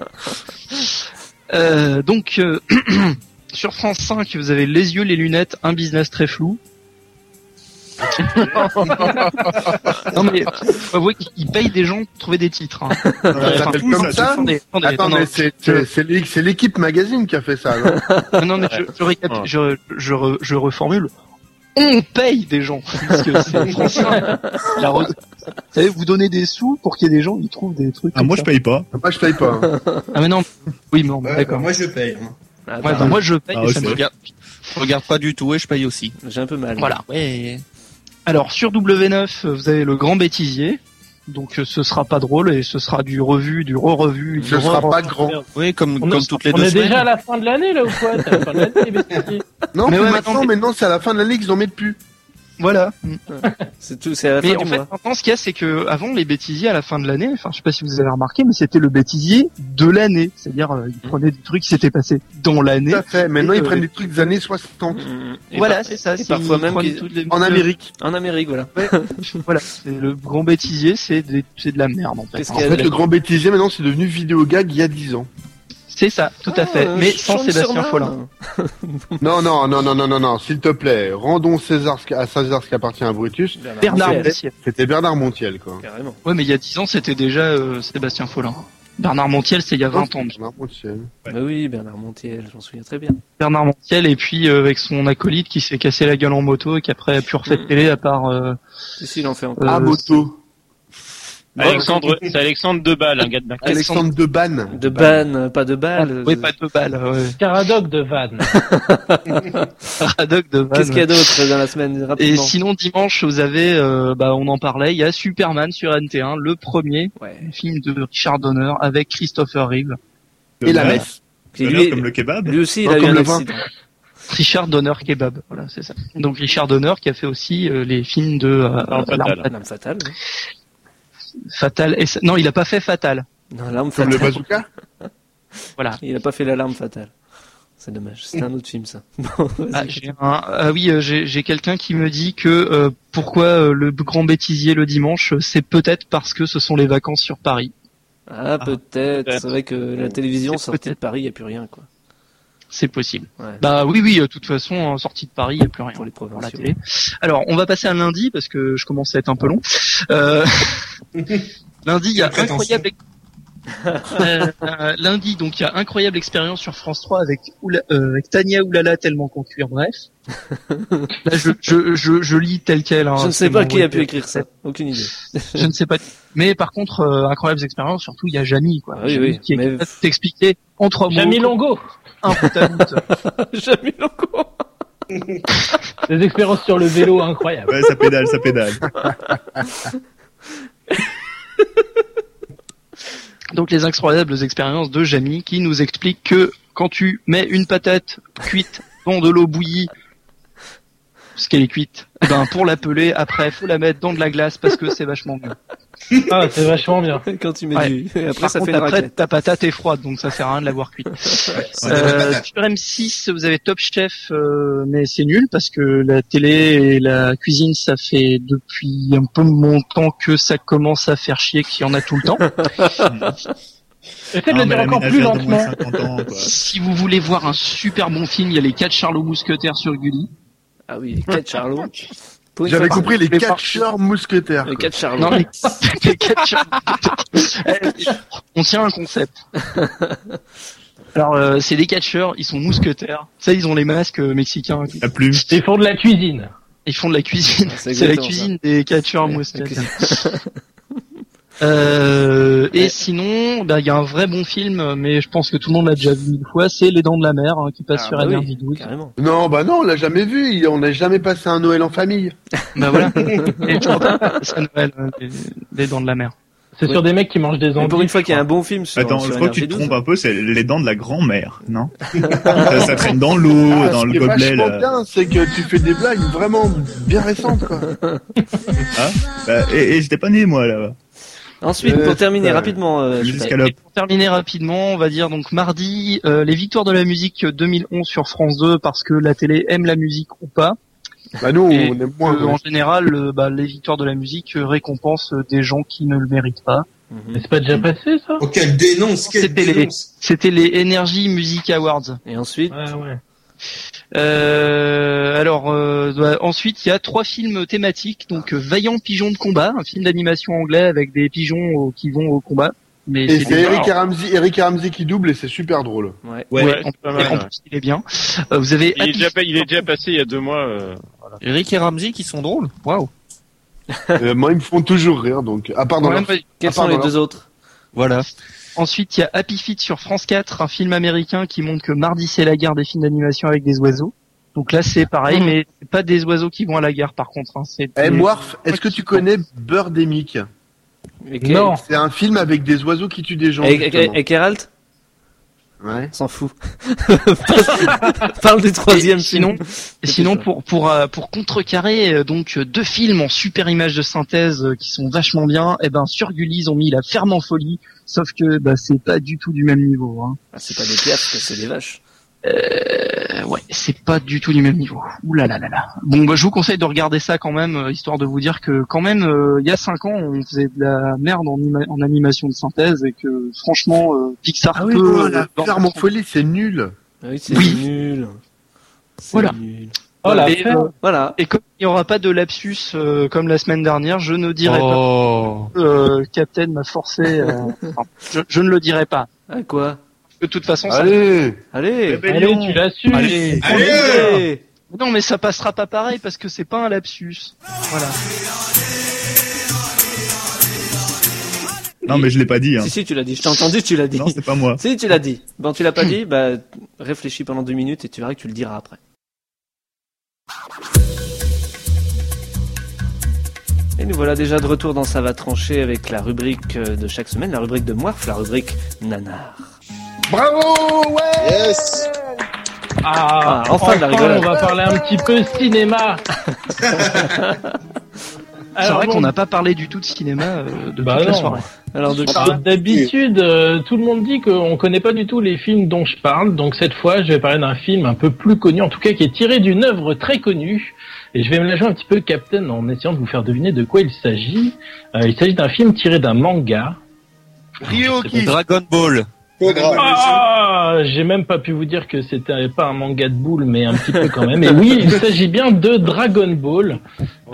Euh, donc euh, <clears throat> sur France 5, vous avez les yeux, les lunettes, un business très flou. <laughs> non mais faut avouer qu'ils payent des gens pour trouver des titres. Hein. Comme ça, ça attendez, attendez, c'est l'équipe magazine qui a fait ça. non mais je, je, récap- je, je, re- je reformule. On paye des gens. Parce que c'est <laughs> français. La re- Vous savez, vous donnez des sous pour qu'il y ait des gens qui trouvent des trucs. Ah, comme moi, ça. je paye pas. Moi, je paye pas. Ah mais non. Oui, mais non, Ouais, d'accord. bah, moi je paye. hein. Ah, Ouais, bah, moi je paye Ah, et ouais, ça me c'est regarde. Je regarde pas du tout et je paye aussi. J'ai un peu mal. Voilà. Ouais. Alors sur W9, vous avez le grand bêtisier. Donc euh, ce sera pas drôle et ce sera du revu, du re-revu. Ce sera pas grand. Oui, comme, On, comme est- toutes les on deux est semaines. déjà à la fin de l'année, là, ou quoi? C'est la fin de l'année, les bêtises. Non, Mais mais ouais, maintenant, maintenant, c'est à la fin de l'année qu'ils en mettent plus. Voilà. <laughs> C'est tout, c'est à la Mais fin en du fait, mois. maintenant, ce qu'il y a, c'est que avant les bêtisiers à la fin de l'année, enfin, je sais pas si vous avez remarqué, mais c'était le bêtisier de l'année. C'est-à-dire, euh, ils prenaient des trucs qui s'étaient passés dans l'année. Tout à fait. Maintenant, ils euh, prennent des trucs des années 60. Mm, Et Voilà, c'est ça. et c'est- parfois même les- En Amérique. En Amérique, voilà. <laughs> Voilà, c'est le grand bêtisier, c'est des- c'est de la merde en fait. En fait, le grand bêtisier, maintenant, c'est devenu vidéo gag il y a 10 ans. C'est ça, tout à fait. Ah, mais je sans Sébastien Follin. <laughs> Non, non, non, non, non, non, non, s'il te plaît, rendons César à César ce qui appartient à Brutus. Bernard Montiel. C'était Bernard Montiel, quoi. Carrément. Ouais, mais il y a 10 ans, c'était déjà euh, Sébastien Follin. Bernard Montiel, c'est il y a 20 ans. Bernard Montiel. Bah oui, Bernard Montiel, j'en souviens très bien. Bernard Montiel, et puis euh, avec son acolyte qui s'est cassé la gueule en moto et qui après a plus refait de télé à part... Euh, Si, si, il en fait encore. Euh, Ah, moto. Alexandre, c'est Alexandre Deballe, un gars de. Alexandre Debanne. De ban, pas de balle. oui, pas de balle. Ouais. Caradoc de Vannes. <laughs> Paradoxe de Vannes, Qu'est-ce qu'il y a d'autre dans la semaine Et sinon dimanche vous avez, euh, bah on en parlait, il y a Superman sur NT1, le premier Ouais. film de Richard Donner avec Christopher Reeve. Et la messe. Lui, comme le kebab. lui aussi, il a eu comme un le vin. accident. Richard Donner kebab, voilà c'est ça. Donc Richard Donner qui a fait aussi euh, les films de euh, L'arme fatale. Fatale. Et ça- non, il a pas fait Fatal. Non, l'arme Comme le fatale. bazooka. <laughs> Voilà. Il a pas fait l'alarme fatale. C'est dommage. C'est un autre film, ça. <laughs> Bon. Ah, j'ai un- ah oui, euh, j'ai quelqu'un qui me dit que euh, pourquoi euh, le grand bêtisier le dimanche, c'est peut-être parce que ce sont les vacances sur Paris. Ah, peut-être. peut-être. C'est vrai que la télévision C'est sortie de. Paris, il n'y a plus rien, quoi. C'est possible. Ouais. Bah oui, oui, euh, de toute façon, en sortie de Paris, il n'y a plus rien Pour les pour la provinciaux. télé. Alors, on va passer à lundi parce que je commence à être un peu long. Euh, <laughs> lundi, il y a incroyable. Euh, euh, lundi, donc il y a incroyable expérience sur France 3 avec, Oula- euh, avec Tania Oulala tellement qu'on cuire. Bref, <laughs> là je, je, je, je lis tel quel. hein, Je ne sais pas qui a pu écrire ça. Aucune idée. <laughs> Je ne sais pas. Mais par contre, euh, incroyables expériences. Surtout, il y a Jamy quoi. Ah oui, Jamy oui, qui mais- t'expliquer en trois mots. Jamy Longo. Un. <laughs> Jamy Longo. Des expériences sur le vélo incroyables. Ouais, ça pédale, ça pédale. Donc les incroyables expériences de Jamy qui nous explique que quand tu mets une patate cuite dans de l'eau bouillie, parce qu'elle est cuite, ben pour la peler, après faut la mettre dans de la glace parce que c'est vachement bien. Ah, c'est vachement bien. <laughs> Quand tu mets Ouais. du... Après, Par ça contre, fait une après, raclette. ta patate est froide, donc ça sert à rien de l'avoir cuite. <laughs> Euh, sur M6, vous avez Top Chef, euh, mais c'est nul parce que la télé et la cuisine, ça fait depuis un peu mon temps que ça commence à faire chier qu'il y en a tout le temps. <laughs> Essaie de le dire encore plus lentement. 50 ans, quoi. si vous voulez voir un super bon film, il y a les 4 Charlots Mousquetaires sur Gulli. Ah oui, les 4 Charlots. J'avais compris les catcheurs mousquetaires. Les quoi. 4 Charlots. Non, les, <laughs> les Charlots Mousquetaires. On tient un concept. <laughs> Alors, euh, c'est des catcheurs, ils sont mousquetaires. Ça, ils ont les masques euh, mexicains. La plume. Ils font de la cuisine. Ils font de la cuisine. C'est la cuisine des catcheurs mousquetaires. Euh, et Ouais. sinon, bah, il y a un vrai bon film, mais je pense que tout le monde l'a déjà vu une fois, c'est Les Dents de la Mer, hein, qui passe Ah, sur bah oui, NRJ 12. Carrément. Non, bah non, on l'a jamais vu. On n'a jamais passé un Noël en famille. Bah voilà. <laughs> Et c'est Noël, euh, les, les Dents de la Mer. C'est Oui. sur des mecs qui mangent des zombies. pour une fois qu'il y a un bon film sur, Attends, sur je crois que tu te NRJ12. trompes un peu, c'est les dents de la grand-mère, non <laughs> ça, ça traîne dans l'eau, Ah, dans ce le qui est gobelet, là. bien, c'est que tu fais des blagues vraiment bien récentes, quoi. Hein Bah, et et j'étais pas né, moi, là. Ensuite, Euh, pour terminer euh, rapidement, euh. Et pour terminer rapidement, on va dire donc mardi, euh, les victoires de la musique 2011 sur France 2 parce que la télé aime la musique ou pas. Bah nous, Et on aime moins. Euh, en général, euh, bah, les victoires de la musique euh, récompensent euh, des gens qui ne le méritent pas. Mais c'est pas déjà passé, ça? Oh, quelle dénonce, quelle C'était les, c'était les Energy Music Awards. Et ensuite, Ouais, ouais. Euh, alors euh, bah, ensuite, il y a trois films thématiques. Donc euh, Vaillant pigeon de combat, un film d'animation anglais avec des pigeons qui vont au combat. Mais Et c'est Eric et Ramsey, Eric Ramsey qui double et c'est super drôle. ouais. Ouais, Ouais, c'est pas en- mal. en ouais. plus, il est bien. Euh, vous avez Il est, déjà, pas- il est déjà passé il y a deux mois. euh, Eric et Ramsey qui sont drôles. Waouh. Moi, ils me font toujours rire, donc à part dans Ouais, leur- Quels à part sont les deux autres? Voilà. Ensuite, il y a Happy Feet sur France 4, un film américain qui montre que mardi c'est la guerre des films d'animation avec des oiseaux. Donc là, c'est pareil, mais c'est pas des oiseaux qui vont à la guerre par contre. Hein, c'est Eh, des- Moirf, est-ce que tu connais Birdemic? Et Non. C'est un film avec des oiseaux qui tuent des gens. Et, et, justement. et Geralt? Ouais. S'en fout. <laughs> Parle du troisième Et sinon, sinon pour pour euh, pour contrecarrer euh, donc euh, deux films en super image de synthèse euh, qui sont vachement bien, et ben sur Gulli ils ont mis La Ferme en folie, sauf que bah c'est pas du tout du même niveau. Hein. Ah, c'est pas des pierres, c'est des vaches. Euh, ouais, c'est pas du tout du même niveau. Ouh là là là là. Bon, bah, je vous conseille de regarder ça quand même, euh, histoire de vous dire que quand même, euh, il y a cinq ans, on faisait de la merde en, ima- en animation de synthèse et que franchement, euh, Pixar Ah oui, peut. euh, la folie, c'est nul. Ah oui, c'est Oui. nul. C'est Voilà. nul. Oh, la Et, euh, Voilà. et comme il n'y aura pas de lapsus euh, comme la semaine dernière, je ne dirai Oh. pas. Euh, Captain m'a forcé. euh, <laughs> je, je ne le dirai pas. Ah, quoi? De toute façon, ça. Allez Allez Allez, tu l'as su. Allez Allez Non, mais ça passera pas pareil parce que c'est pas un lapsus. Voilà. Non, mais je l'ai pas dit, hein. Si, si, tu l'as dit. Je t'ai entendu, tu l'as dit. Non, c'est pas moi. <laughs> Si, tu l'as dit. Bon, tu l'as pas dit, bah, réfléchis pendant deux minutes et tu verras que tu le diras après. Et nous voilà déjà de retour dans Ça va trancher avec la rubrique euh, de chaque semaine, la rubrique de Moirf, la rubrique Nanar. Bravo Ouais Yes Ah, Ah, enfin de la rigolade. on va parler un petit peu cinéma. <laughs> C'est vrai bon, qu'on n'a pas parlé du tout de cinéma euh, de Bah toute la non. soirée. Alors, D'habitude, euh, tout le monde dit qu'on connaît pas du tout les films dont je parle. Donc cette fois, je vais parler d'un film un peu plus connu, en tout cas qui est tiré d'une œuvre très connue. Et je vais me la jouer un petit peu Captain en essayant de vous faire deviner de quoi il s'agit. Euh, il s'agit d'un film tiré d'un manga. Ryoki Dragon Ball. Ah, j'ai même pas pu vous dire que c'était pas un manga de boules, mais un petit peu quand même. Et oui, il s'agit bien de Dragon Ball.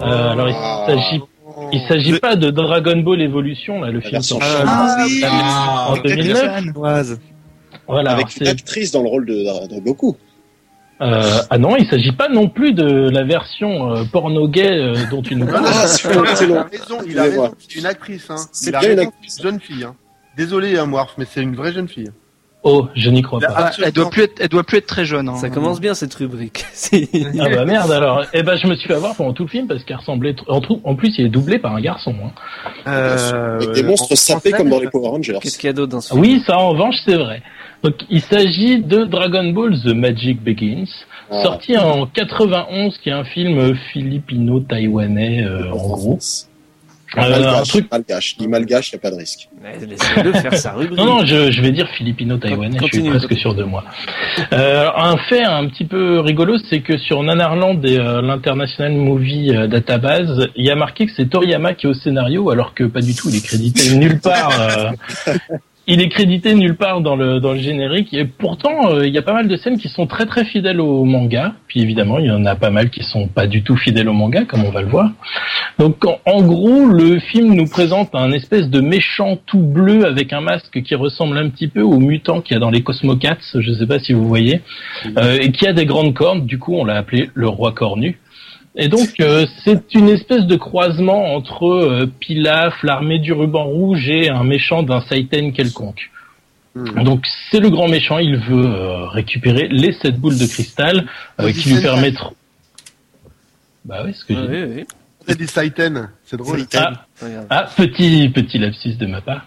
Euh, alors il s'agit Il s'agit pas de Dragon Ball Evolution, là, le film en- Ah oui. en 2009. Voilà, Avec une actrice dans le rôle de, de Goku. Euh, ah non, il s'agit pas non plus de la version euh, porno gay euh, dont tu nous parles. Ah, c'est une actrice. Hein. Une c'est une jeune fille. Hein. Désolé, hein, Morph, mais c'est une vraie jeune fille. Oh, je n'y crois pas. Ah, elle doit plus être, elle doit plus être très jeune. Hein. Ça commence bien cette rubrique. <laughs> Ah bah merde alors. Eh ben je me suis fait avoir pendant tout le film parce qu'il ressemblait. En, en plus, il est doublé par un garçon. hein. Euh, Avec des monstres sapés comme dans les Power Rangers. Qu'est-ce qu'il y a d'autre dans ce Ah Oui, ça en revanche c'est vrai. Donc il s'agit de Dragon Ball The Magic Begins, Ah. sorti en 91, qui est un film philippino-taïwanais euh, en gros. Euh, un malgache, truc. malgache. Dis malgache, y a pas de risque. Laissez-le faire sa rubrique. Non, non, je, je vais dire philippino-taïwanais, je suis Continue. presque sûr de moi. Euh, un fait un petit peu rigolo, c'est que sur Nanarland et euh, l'International Movie euh, Database, il y a marqué que c'est Toriyama qui est au scénario, alors que pas du tout, il est crédité nulle part. <laughs> il est crédité nulle part dans le dans le générique. Et pourtant euh, il y a pas mal de scènes qui sont très très fidèles au manga. Puis évidemment il y en a pas mal qui sont pas du tout fidèles au manga comme on va le voir. Donc en, en gros le film nous présente un espèce de méchant tout bleu avec un masque qui ressemble un petit peu au mutant qu'il y a dans les Cosmocats je sais pas si vous voyez euh, et qui a des grandes cornes. Du coup on l'a appelé le roi cornu et donc euh, c'est une espèce de croisement entre euh, Pilaf, l'armée du ruban rouge et un méchant d'un Saiten quelconque. Donc c'est le grand méchant, il veut euh, récupérer les sept boules de cristal euh, qui lui permettront. Bah oui, ce que j'ai. Oui, oui. C'est des Saiten, c'est drôle. Ah, ah, petit petit lapsus de ma part.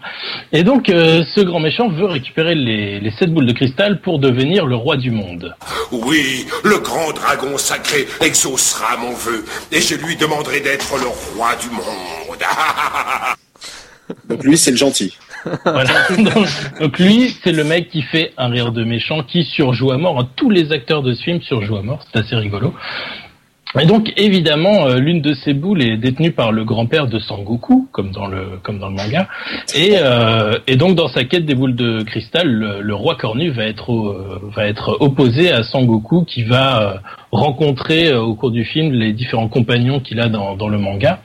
Et donc euh, ce grand méchant veut récupérer les, les sept boules de cristal pour devenir le roi du monde. Oui, le grand dragon sacré exaucera mon vœu, et je lui demanderai d'être le roi du monde. <laughs> Donc lui, c'est le gentil. Voilà. <laughs> donc, donc lui, c'est le mec qui fait un rire de méchant, qui surjoue à mort. Tous les acteurs de ce film surjouent à mort, c'est assez rigolo. Et donc évidemment, euh, l'une de ces boules est détenue par le grand-père de Sangoku, comme dans le comme dans le manga. Et, euh, et donc dans sa quête des boules de cristal, le, roi cornu va être euh, va être opposé à Sangoku, qui va rencontrer au cours du film les différents compagnons qu'il a dans dans le manga.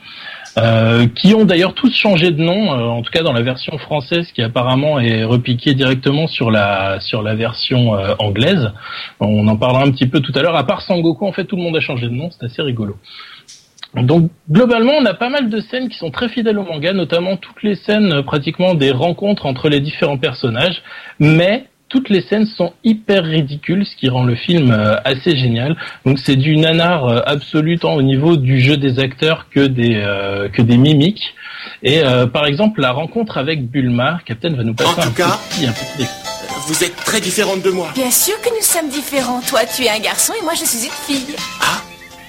Euh, qui ont d'ailleurs tous changé de nom, euh, en tout cas dans la version française qui apparemment est repiquée directement sur la sur la version euh, anglaise. On en parlera un petit peu tout à l'heure. À part Sangoku, en fait, tout le monde a changé de nom. C'est assez rigolo. Donc globalement, on a pas mal de scènes qui sont très fidèles au manga, notamment toutes les scènes euh, pratiquement des rencontres entre les différents personnages, mais toutes les scènes sont hyper ridicules, ce qui rend le film euh, assez génial. Donc c'est du nanar euh, absolu tant au niveau du jeu des acteurs que des euh, que des mimiques. Et euh, par exemple, la rencontre avec Bulma, Captain va nous passer En un tout cas- petit, un petit extrait. Vous êtes très différente de moi. Bien sûr que nous sommes différents. Toi, tu es un garçon et moi, je suis une fille.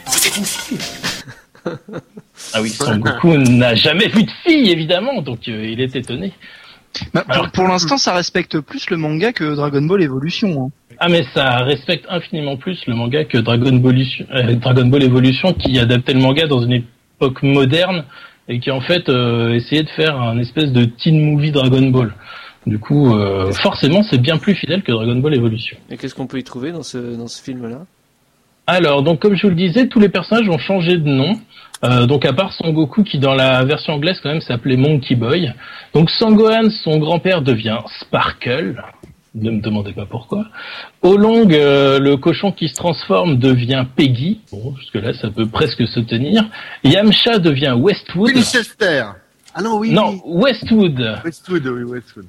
Vous êtes une fille. Ah oui, Sangoku n'a jamais vu de fille, évidemment, donc euh, il est étonné. Bah, pour pour l'instant, ça respecte plus le manga que Dragon Ball Evolution. hein. Ah mais ça respecte infiniment plus le manga que Dragon Ball, euh, Dragon Ball Evolution qui adaptait le manga dans une époque moderne et qui en fait euh, essayait de faire un espèce de teen movie Dragon Ball. Du coup, euh, forcément, c'est bien plus fidèle que Dragon Ball Evolution. Et qu'est-ce qu'on peut y trouver dans ce, dans ce film-là? Alors, donc comme je vous le disais, tous les personnages ont changé de nom. Euh, donc à part Son Goku qui dans la version anglaise quand même s'appelait Monkey Boy. Donc Sangohan, son grand-père devient Sparkle. Ne me demandez pas pourquoi. Olong, euh, le cochon qui se transforme, devient Peggy. Bon, jusque là, ça peut presque se tenir. Yamcha devient Westwood. Winchester. Ah non, oui. Non, Westwood. Westwood, oui, Westwood.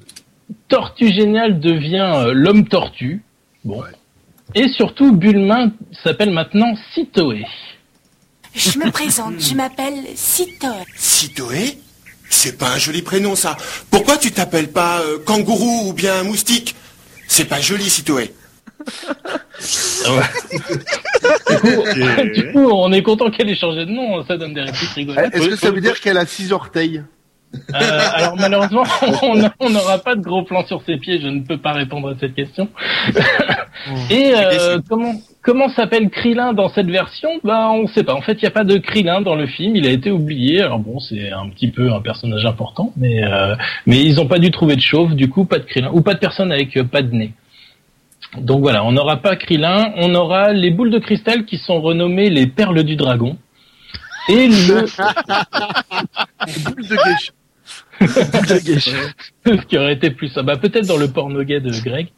Tortue Génial devient euh, l'homme tortue. Bon. Et surtout, Bulma s'appelle maintenant Sitoé. Je me présente, je m'appelle Sito. Sitoé C'est pas un joli prénom, ça. Pourquoi tu t'appelles pas euh, kangourou ou bien moustique C'est pas joli, Sitoé. du coup, on est content qu'elle ait changé de nom, ça donne des répliques rigolotes. Est-ce que ça veut dire qu'elle a six orteils Euh, alors malheureusement, <laughs> on n'aura pas de gros plan sur ses pieds, je ne peux pas répondre à cette question. Et euh, comment comment s'appelle Krillin dans cette version? Ben on sait pas. En fait, il n'y a pas de Krillin dans le film, il a été oublié. Alors bon, c'est un petit peu un personnage important, mais euh, mais ils n'ont pas dû trouver de chauve, du coup pas de Krillin ou pas de personne avec euh, pas de nez. Donc voilà, on n'aura pas Krillin, on aura les boules de cristal qui sont renommées les perles du dragon. Et le <laughs> Boule de. Ce qui aurait été plus ça. Bah, peut-être dans le porno gay de Greg.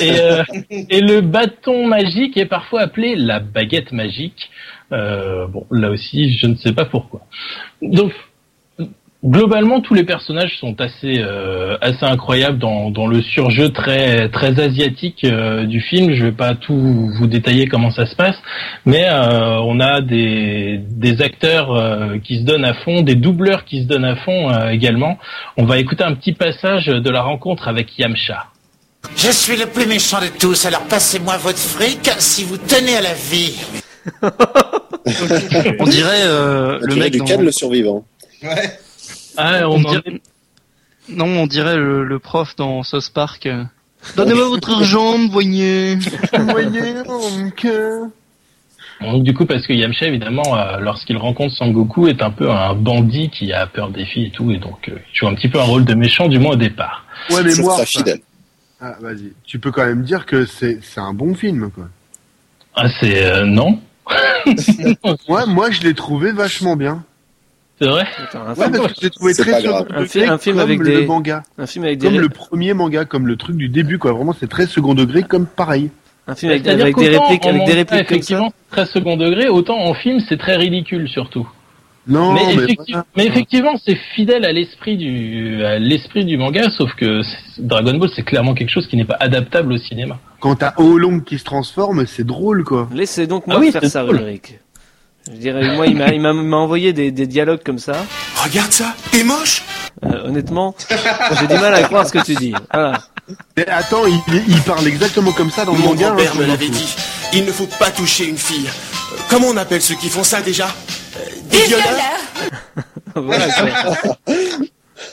Et, euh, et le bâton magique est parfois appelé la baguette magique. Euh, bon, là aussi, je ne sais pas pourquoi. Donc, globalement, tous les personnages sont assez euh, assez incroyables dans, dans le surjeu très très asiatique euh, du film. Je vais pas tout vous détailler comment ça se passe, mais euh, on a des des acteurs euh, qui se donnent à fond, des doubleurs qui se donnent à fond euh, également. On va écouter un petit passage de la rencontre avec Yamcha. Je suis le plus méchant de tous, alors passez-moi votre fric si vous tenez à la vie. <laughs> On dirait euh, le mec du dans... Le survivant. Ouais. Ah, on on en dirait- Non, on dirait le, le prof dans South Park. <laughs> Donnez-moi votre argent, voyez. <laughs> Voyez, mon cœur. Donc du coup, parce que Yamcha, évidemment, euh, lorsqu'il rencontre Sangoku, est un peu un bandit qui a peur des filles et tout, et donc euh, il joue un petit peu un rôle de méchant, du moins au départ. Ouais, mais moi. fidèle. Ah, vas-y. Tu peux quand même dire que c'est c'est un bon film, quoi. Ah, c'est... euh, non <laughs> Ouais, moi, je l'ai trouvé vachement bien. C'est vrai Attends, un, Ouais, film, parce que je l'ai trouvé C'est très Un fi- degré, un film comme avec le des- manga. un film avec des, Comme le premier manga, comme le truc du début, quoi. Vraiment, c'est très second degré, comme pareil. un film avec, avec des répliques, avec des répliques comme ça. effectivement, très second degré, autant en film, c'est très ridicule, surtout. Non, mais, mais, effecti- voilà. mais effectivement, c'est fidèle à l'esprit du, à l'esprit du manga, sauf que Dragon Ball, c'est clairement quelque chose qui n'est pas adaptable au cinéma. quand t'as Oolong qui se transforme, c'est drôle, quoi. Laissez donc moi Ah oui, faire ça, drôle. Ulrich. Je dirais, moi, il m'a, il m'a, m'a envoyé des, des dialogues comme ça. Regarde ça, t'es moche Euh, honnêtement, j'ai du mal à croire ce que tu dis. Voilà. Mais attends, il, il parle exactement comme ça dans le Mon manga. grand-père hein, me je l'avait dit. Il ne faut pas toucher une fille. Euh, Comment on appelle ceux qui font ça déjà? Euh, Des Des violeurs violeurs <laughs> voilà quoi.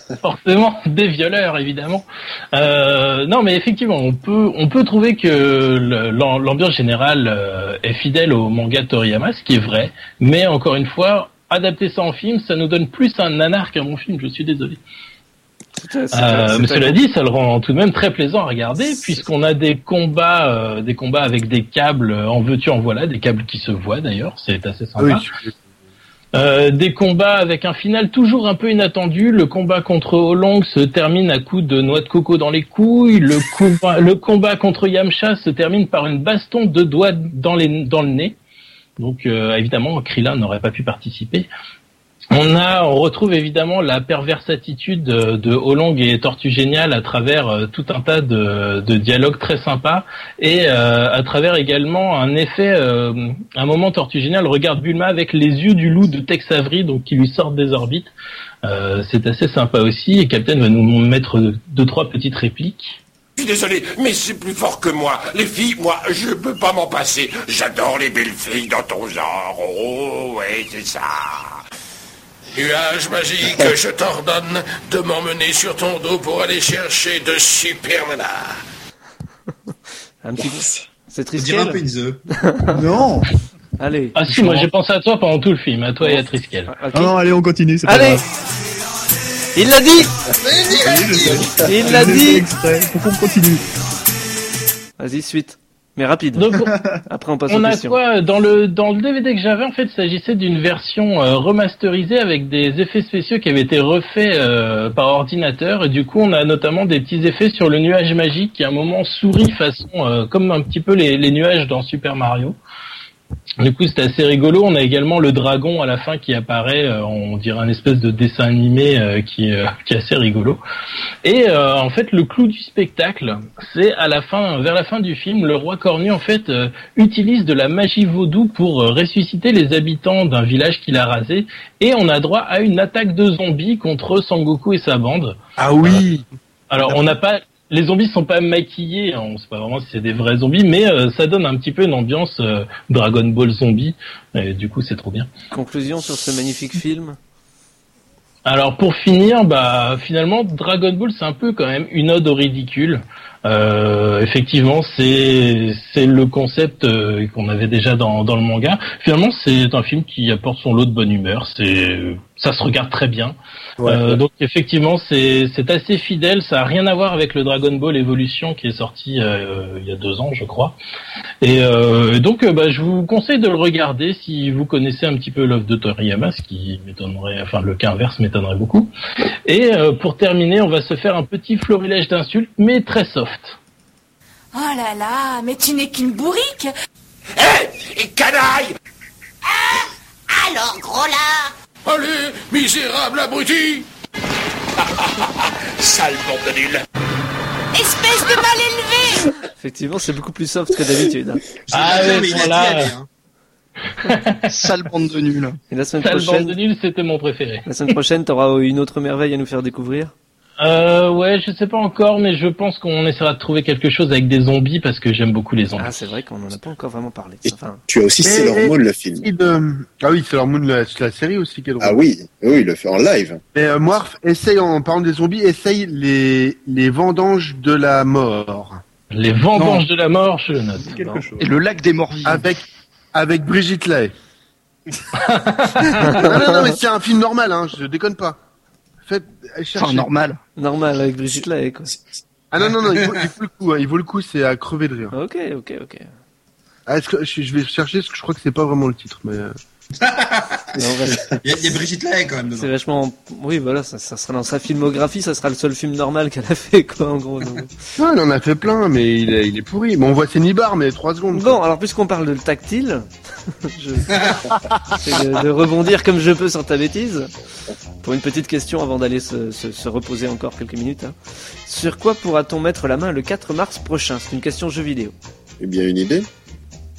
<laughs> Forcément, des violeurs, évidemment. Euh, non, mais effectivement, on peut, on peut trouver que l'ambiance générale euh, est fidèle au manga de Toriyama, ce qui est vrai. Mais encore une fois, adapter ça en film, ça nous donne plus un nanar qu'un bon film. Je suis désolé. Euh, mais cela dit, ça le rend tout de même très plaisant à regarder, puisqu'on a des combats, euh, des combats avec des câbles en veux-tu en voilà, des câbles qui se voient d'ailleurs, c'est assez oui, sympa. tu- Euh, des combats avec un final toujours un peu inattendu. Le combat contre Olong se termine à coups de noix de coco dans les couilles. Le combat, contre Yamcha se termine par une baston de doigts dans, le nez. Donc euh, évidemment, Krillin n'aurait pas pu participer. On retrouve évidemment la perverse attitude de, de Olong et Tortue Géniale à travers euh, tout un tas de, dialogues très sympas et euh, à travers également un effet, euh, un moment Tortue Géniale regarde Bulma avec les yeux du loup de Tex Avery, donc qui lui sortent des orbites. C'est assez sympa aussi et Captain va nous mettre deux trois petites répliques. Je suis désolé, mais c'est plus fort que moi. Les filles, moi, je peux pas m'en passer. J'adore les belles filles dans ton genre. Oh, ouais, c'est ça. Nuage magique, <laughs> je t'ordonne de m'emmener sur ton dos pour aller chercher de super nanas. Un petit. C'est On triste. dirait un peu. <laughs> Non Allez. Ah si, moi j'ai pensé à toi pendant tout le film, à toi et à Triskel. Ok. Ah non, allez, on continue, c'est pas Allez. grave. Il l'a dit. Il l'a J'ai fait dit. exprès. Faut qu'on continue. Vas-y, suite. Mais rapide. Donc <laughs> Après, on passe on aux a questions. quoi dans le dans le DVD que j'avais en fait, il s'agissait d'une version euh, remasterisée avec des effets spéciaux qui avaient été refaits euh, par ordinateur et du coup on a notamment des petits effets sur le nuage magique qui à un moment sourit façon euh, comme un petit peu les, les nuages dans Super Mario. Du coup, c'était assez rigolo. On a également le dragon à la fin qui apparaît, euh, on dirait un espèce de dessin animé euh, qui, est, euh, qui est assez rigolo. Et euh, en fait, le clou du spectacle, c'est à la fin, vers la fin du film, le roi cornu en fait euh, utilise de la magie vaudou pour ressusciter les habitants d'un village qu'il a rasé, et on a droit à une attaque de zombies contre Sangoku et sa bande. Ah oui. Alors, on n'a pas. Les zombies sont pas maquillés, hein, on sait pas vraiment si c'est des vrais zombies, mais euh, ça donne un petit peu une ambiance euh, Dragon Ball zombie. Et du coup, c'est trop bien. Conclusion sur ce magnifique film? Alors pour finir, bah finalement Dragon Ball c'est un peu quand même une ode au ridicule. Euh, effectivement, c'est c'est le concept euh, qu'on avait déjà dans dans le manga. Finalement, c'est un film qui apporte son lot de bonne humeur. C'est ça se regarde très bien. Ouais, Euh, ouais. Donc effectivement, c'est c'est assez fidèle. Ça a rien à voir avec le Dragon Ball Evolution qui est sorti euh, il y a deux ans, je crois. Et euh, donc, euh, bah, je vous conseille de le regarder si vous connaissez un petit peu l'œuvre de Toriyama, ce qui m'étonnerait, enfin le cas inverse m'étonnerait beaucoup. Et euh, pour terminer, on va se faire un petit florilège d'insultes, mais très soft. Oh là là, mais tu n'es qu'une bourrique Et canaille Alors, gros là Allez, misérable abruti <laughs> Sale bande de nuls Espèce de mal élevé Effectivement, c'est beaucoup plus soft que d'habitude. hein. <laughs> Ah ouais, mais il aller, hein. <laughs> Sale bande de nuls. Et la semaine Sale bande de prochaine, nuls, c'était mon préféré. la semaine prochaine, t'auras une autre merveille à nous faire découvrir. Euh, ouais, je sais pas encore, mais je pense qu'on essaiera de trouver quelque chose avec des zombies parce que j'aime beaucoup les zombies. Ah, c'est vrai qu'on en a pas encore vraiment parlé. Et Enfin, tu as aussi Mais- Sailor Moon, le film. De- Ah oui, Sailor Moon, la, la série aussi qui est drôle. Ah oui, oui, il le fait en live. Mais euh, Morph, essaye, en parlant des zombies, essaye les, les vendanges de la mort. Les vendanges de la mort, je le note. Quelque chose. Et le lac des morts. Avec, avec Brigitte Lay. <laughs> non, non, non, mais c'est un film normal, hein, je déconne pas. Faites, allez chercher. Enfin, normal. normal avec Brigitte Lahaye, quoi. Ah non, non, non, il vaut, il vaut le coup, hein, il vaut le coup, c'est à crever de rire. Ok, ok, ok. Ah, est-ce que, je, je vais chercher parce que je crois que c'est pas vraiment le titre, mais. <laughs> Il y, a- il y a Brigitte Lahaye quand même c'est vachement. Oui, voilà, ça, ça sera dans sa filmographie, ça sera le seul film normal qu'elle a fait, quoi, en gros. donc. Non, il en a fait plein, mais il est, il est pourri. Bon, on voit ses nibards, mais 3 secondes. Bon, alors puisqu'on parle de le tactile, <laughs> je de, de rebondir comme je peux sur ta bêtise. Pour une petite question avant d'aller se, se- se reposer encore quelques minutes. hein. Sur quoi pourra-t-on mettre la main le 4 mars prochain? C'est une question jeu vidéo. Eh bien, une idée.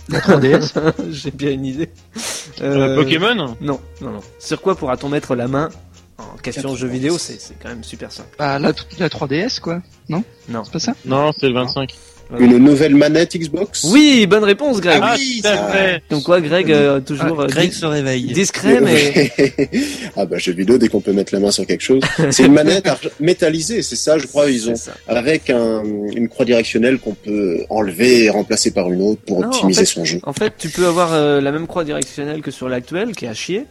La 3DS. <laughs> J'ai bien une idée. Euh, Pokémon Non, non, non. Sur quoi pourra-t-on mettre la main en question jeu vidéo C'est c'est quand même super simple. Bah, la, la 3DS, quoi. Non? Non. C'est pas ça? Non, c'est le 25. Une nouvelle manette Xbox Oui, bonne réponse, Greg. Ah Ah, oui, ça- fait. Donc quoi, Greg, euh, toujours euh, Greg dis- se réveille. discret, mais <laughs> ah bah jeu vidéo dès qu'on peut mettre la main sur quelque chose. C'est une manette métallisée, c'est ça, je crois. Ils ont avec un, une croix directionnelle qu'on peut enlever et remplacer par une autre pour Non, optimiser en fait- son jeu. En fait, tu peux avoir euh, la même croix directionnelle que sur l'actuel, qui est à chier,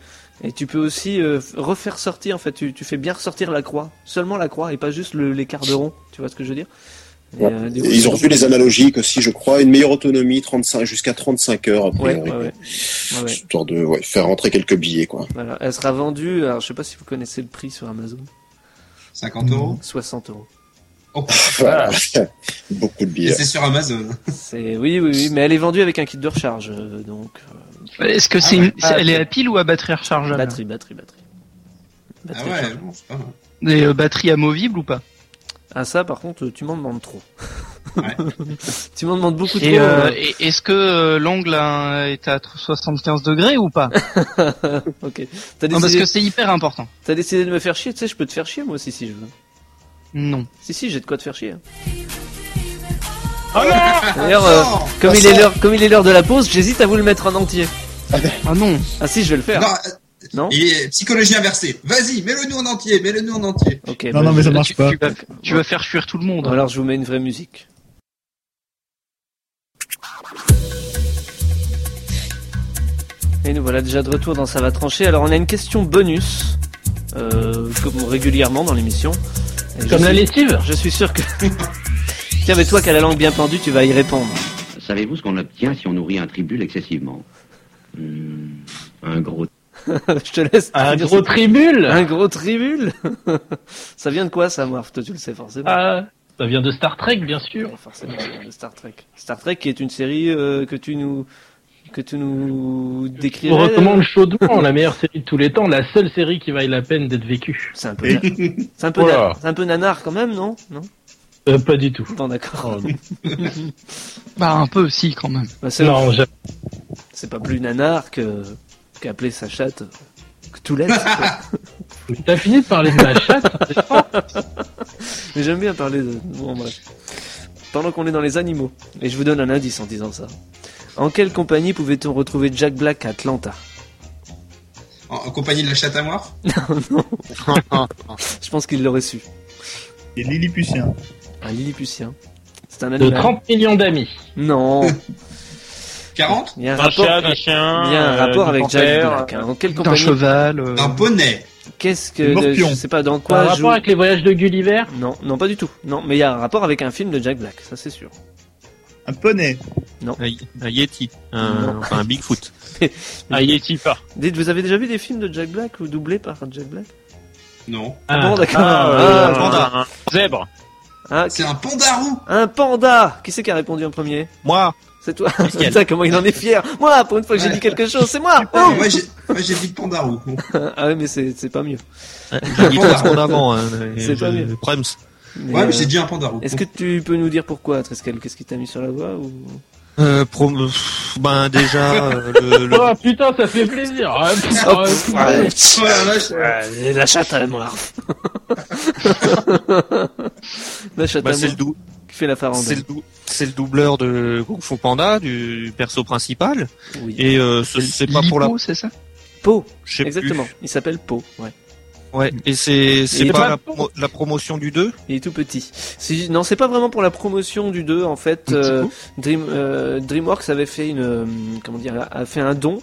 et tu peux aussi euh, refaire sortir. En fait, tu, tu fais bien ressortir la croix, seulement la croix, et pas juste le- l'écart de rond. Tu vois ce que je veux dire? Ouais. euh, coup, ils ont revu les analogiques aussi, je crois, une meilleure autonomie, 35 jusqu'à 35 heures Ouais, priori. ouais, ouais. Ouais, ouais. Histoire de ouais, faire rentrer quelques billets quoi. Voilà, elle sera vendue. Alors, je sais pas si vous connaissez le prix sur Amazon. 50 euros 60 euros. Oh, <laughs> Voilà. <laughs> Beaucoup de et billets. c'est sur Amazon. C'est oui, oui, oui, mais elle est vendue avec un kit de recharge, euh, donc euh, Est-ce que c'est Ah ouais. une... c'est- elle est à pile ou à batterie rechargeable batterie, batterie, batterie. Ah Batterie ouais, rechargeable. bon, c'est pas mal. Des euh, batteries amovibles ou pas? Ah ça, par contre, tu m'en demandes trop. Ouais. <laughs> tu m'en demandes beaucoup trop. Et, euh, euh, et- est-ce que euh, l'angle hein, est à 75 degrés ou pas? <laughs> Ok. T'as Non, parce que c'est hyper important. t'as décidé de me faire chier, tu sais, je peux te faire chier moi aussi si je veux. Non. Si si, j'ai de quoi te faire chier. hein. Oh non D'ailleurs, euh, comme pas il est comme il est l'heure de la pause, j'hésite à vous le mettre en entier. Ah non. Ah si, je vais le faire. Non, euh, Non. il est psychologie inversée. Vas-y, mets-le nous en entier, mets-le nous en entier. Ok. Non, bah, non, mais ça marche tu, pas. tu vas, tu vas faire fuir tout le monde. Alors je vous mets une vraie musique. Et nous voilà déjà de retour dans Ça va trancher. Alors on a une question bonus, euh, comme régulièrement dans l'émission. Comme la lessive Je suis sûr que... <laughs> Tiens, mais toi qui as la langue bien pendue, tu vas y répondre. Savez-vous ce qu'on obtient si on nourrit un tribule excessivement? Hmm, Un gros. <laughs> je te laisse. Un gros tribule <laughs> Un gros tribule <laughs> Ça vient de quoi ça, Morph Toi tu le sais forcément. Ah, ça vient de Star Trek, bien sûr. Forcément, ça vient de Star Trek. Star Trek qui est une série euh, que tu nous... Que tu nous Je décrirais. vous recommande chaudement la meilleure série de tous les temps, la seule série qui vaille la peine d'être vécue. C'est un peu, na- c'est un peu, Voilà. na- c'est un peu nanar quand même, non? Non? Euh, pas du tout. Bon, d'accord. Bah un peu si quand même. Bah, c'est, Non, j'ai- c'est pas plus nanar que qu'appeler sa chatte quoi. <laughs> T'as fini de parler de ma chatte <laughs> Mais j'aime bien parler de. Bon, bref. Pendant qu'on est dans les animaux, et je vous donne un indice en disant ça. En quelle compagnie pouvait-on retrouver Jack Black à Atlanta? En, en compagnie de la chatte à moi <laughs> Je pense qu'il l'aurait su. Et Lilliputien. Un Lilliputien. C'est un De animal. 30 millions d'amis. Non. 40 Il y a un Un rapport, chat, un chien, il y a un euh, rapport avec Jack Black. hein. En quelle D'un compagnie cheval. euh, Un poney Qu'est-ce que. Le morpion. Je sais pas dans Un quoi rapport joue. avec les voyages de Gulliver? Non, non, pas du tout. Non, mais il y a un rapport avec un film de Jack Black, ça c'est sûr. Un poney. Non. Un, un Yeti, un, enfin un Bigfoot. <laughs> Un Yeti pas. Dites, vous avez déjà vu des films de Jack Black ou doublés par Jack Black? Non. Ah, bon, d'accord. Ah, Ah, euh, panda. un zèbre. Ah, C'est un pandarou un panda Qui c'est qui a répondu en premier? Moi. C'est toi. Pascal. Putain, <laughs> comment il en est fier. Moi, pour une fois que j'ai Ouais. dit quelque chose, c'est moi. Ah, <laughs> Moi j'ai dit pandarou. Ah ouais, mais c'est c'est pas mieux. Dit trois secondes avant. Hein, <laughs> C'est pas mieux. Prems. Ouais, euh, mais j'ai dit un pandarou. Est-ce que tu peux nous dire pourquoi, Trescal Qu'est-ce qui t'a mis sur la voie ou... Euh, pro- euh, ben déjà euh, le, le- Oh putain, ça fait plaisir. Ah, putain, Oh, ouais, pff, putain. ouais. Oh la. Ouais, la chatte à moi. la chatte bah, à c'est le dou- qui fait la c'est farandole. le, dou- c'est le doubleur de Kung Fu Panda, du perso principal. Oui. Et euh, ce- c'est pas pour la. C'est ça Po, plus. exactement. Il s'appelle Po, ouais. Ouais. Et c'est est pas pas la, promotion du 2 Il est tout petit. C'est- Non, c'est pas vraiment pour la promotion du 2 en fait. Euh. Dream, euh, DreamWorks avait fait une, euh, comment dire, a- fait un don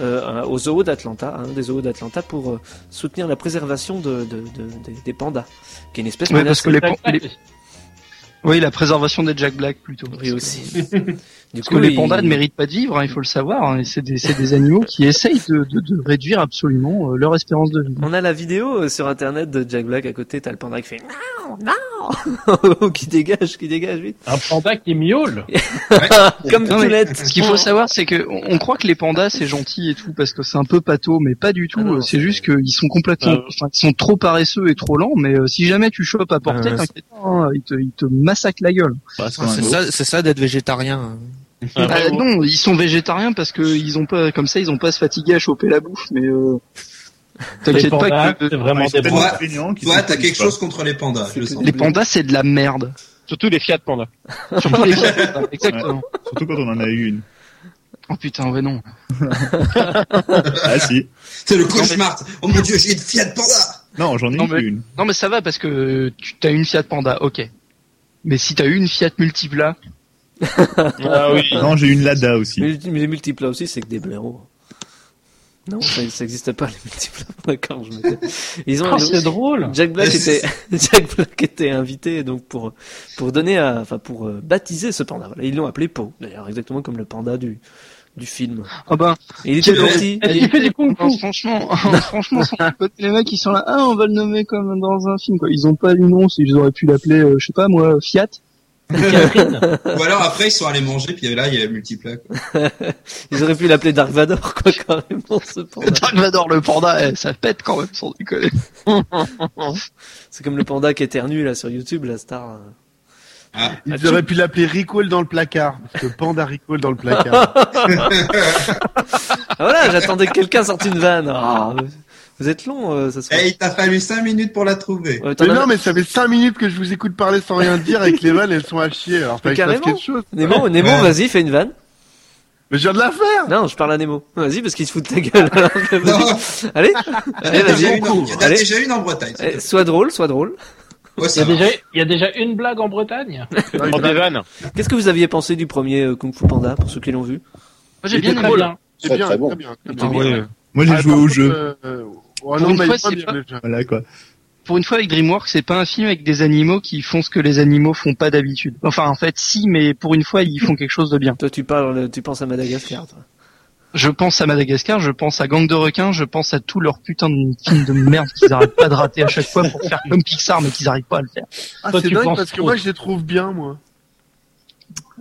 euh, aux zoos d'Atlanta, hein, des zoos d'Atlanta, pour euh, soutenir la préservation de, de- de- des- des pandas, qui est une espèce Ouais, parce que menacée. les, les- Oui, la préservation des Jack Black plutôt. Oui aussi. <laughs> Du Parce que coup, les il- pandas ne méritent pas de vivre, hein, il faut le savoir. hein, et c'est des, c'est des animaux qui essayent de, de, de réduire absolument euh, leur espérance de vie. On a la vidéo euh, sur internet de Jack Black à côté, t'as le panda qui fait non, non, <laughs> qui dégage, qui dégage vite. Un panda qui miaule. <laughs> Comme Toulette. Ce qu'il faut savoir, c'est que on on croit que les pandas c'est gentil et tout parce que c'est un peu pâteau, mais pas du tout. Ah euh, c'est juste qu'ils sont complètement, Euh. enfin, ils sont trop paresseux et trop lents. Mais euh, si jamais tu chopes à portée, t'inquiète pas, hein, ils te, ils te massacrent la gueule. C'est ça, c'est ça d'être végétarien. Ah, Bah, non, ils sont végétariens parce que ils ont pas, comme ça, ils ont pas à se fatiguer à choper la bouffe. Mais euh, t'inquiète pandas, pas que c'est vraiment Ouais, des bons. Toi, t'as quelque pas. chose contre les pandas, je le sens. les pandas c'est de la merde. Surtout les Fiat Panda. <laughs> Surtout les pandas, exactement. Surtout quand on en a eu une. Oh putain, ouais non. <laughs> Ah si. C'est le cauchemar. Oh mon dieu, j'ai une Fiat Panda. Non, j'en ai Non, eu mais- une. Non mais ça va parce que tu as une Fiat Panda, ok. Mais si t'as eu une Fiat Multipla, Ah oui. Non, j'ai eu une Lada aussi. Mais, mais les multiples là aussi, c'est que des blaireaux. Non, ça, ça existe pas les multiples. <laughs> D'accord, je me Ils ont Oh, c'est drôle. Jack Black était <laughs> Jack Black était invité donc pour pour donner à enfin pour euh, baptiser ce panda. Voilà, ils l'ont appelé Po. D'ailleurs, exactement comme le panda du du film. ah ben, Et il était gentil. Est-ce qu'il fait du kung fu franchement, <laughs> franchement, les mecs ils sont là, ah on va le nommer comme dans un film quoi. Ils ont pas eu nom, ils auraient pu l'appeler, euh, je sais pas moi, Fiat. <laughs> Ou alors après, ils sont allés manger, puis là, il y a multiplat. quoi. <laughs> Ils auraient pu l'appeler Dark Vador quoi carrément ce panda. <laughs> Dark Vador le panda, eh, ça pète quand même sans déconner. C'est comme le panda qui éternue là sur YouTube, la star. Ah, Ils auraient pu l'appeler Recall dans le placard. Parce que Panda Recall dans le placard. Ah voilà, j'attendais que quelqu'un sorte une vanne. Ah, vous êtes long, euh, ça se Eh, il t'a fallu 5 minutes pour la trouver. Ouais, t'en mais non, mais ça fait 5 minutes que je vous écoute parler sans rien dire et que les vannes elles sont à chier. Alors Mais fallait que quelque chose. Nemo, Nemo, Ouais. vas-y, fais une vanne. Mais je viens de la faire. Non, je parle à Nemo. Vas-y, parce qu'il se fout de ta gueule. <laughs> alors. Allez, il y allez, en a déjà vas-y. une en- il y en a déjà une en Bretagne. Eh. Sois drôle, sois drôle. Ouais, Il y, a déjà, il y a déjà une blague en Bretagne. <laughs> En des vannes. Qu'est-ce que vous aviez pensé du premier euh, Kung Fu Panda, pour ceux qui l'ont vu? Moi j'ai bien aimé. C'est Très, bien, très bien. Ouais. Moi, j'ai Ah, joué au jeu. Euh, euh, Pour non, une fois, pas c'est bien, pas- déjà. Voilà, quoi. Pour une fois avec DreamWorks, c'est pas un film avec des animaux qui font ce que les animaux font pas d'habitude. Enfin en fait si, mais pour une fois ils font quelque chose de bien. Toi, tu parles, tu penses à Madagascar, toi. Je pense à Madagascar, je pense à Gang de requins, je pense à tous leurs putains de films de merde qu'ils arrêtent pas de rater à chaque fois pour faire comme Pixar mais qu'ils arrivent pas à le faire. Ah, c'est dingue parce que moi je les trouve bien, moi.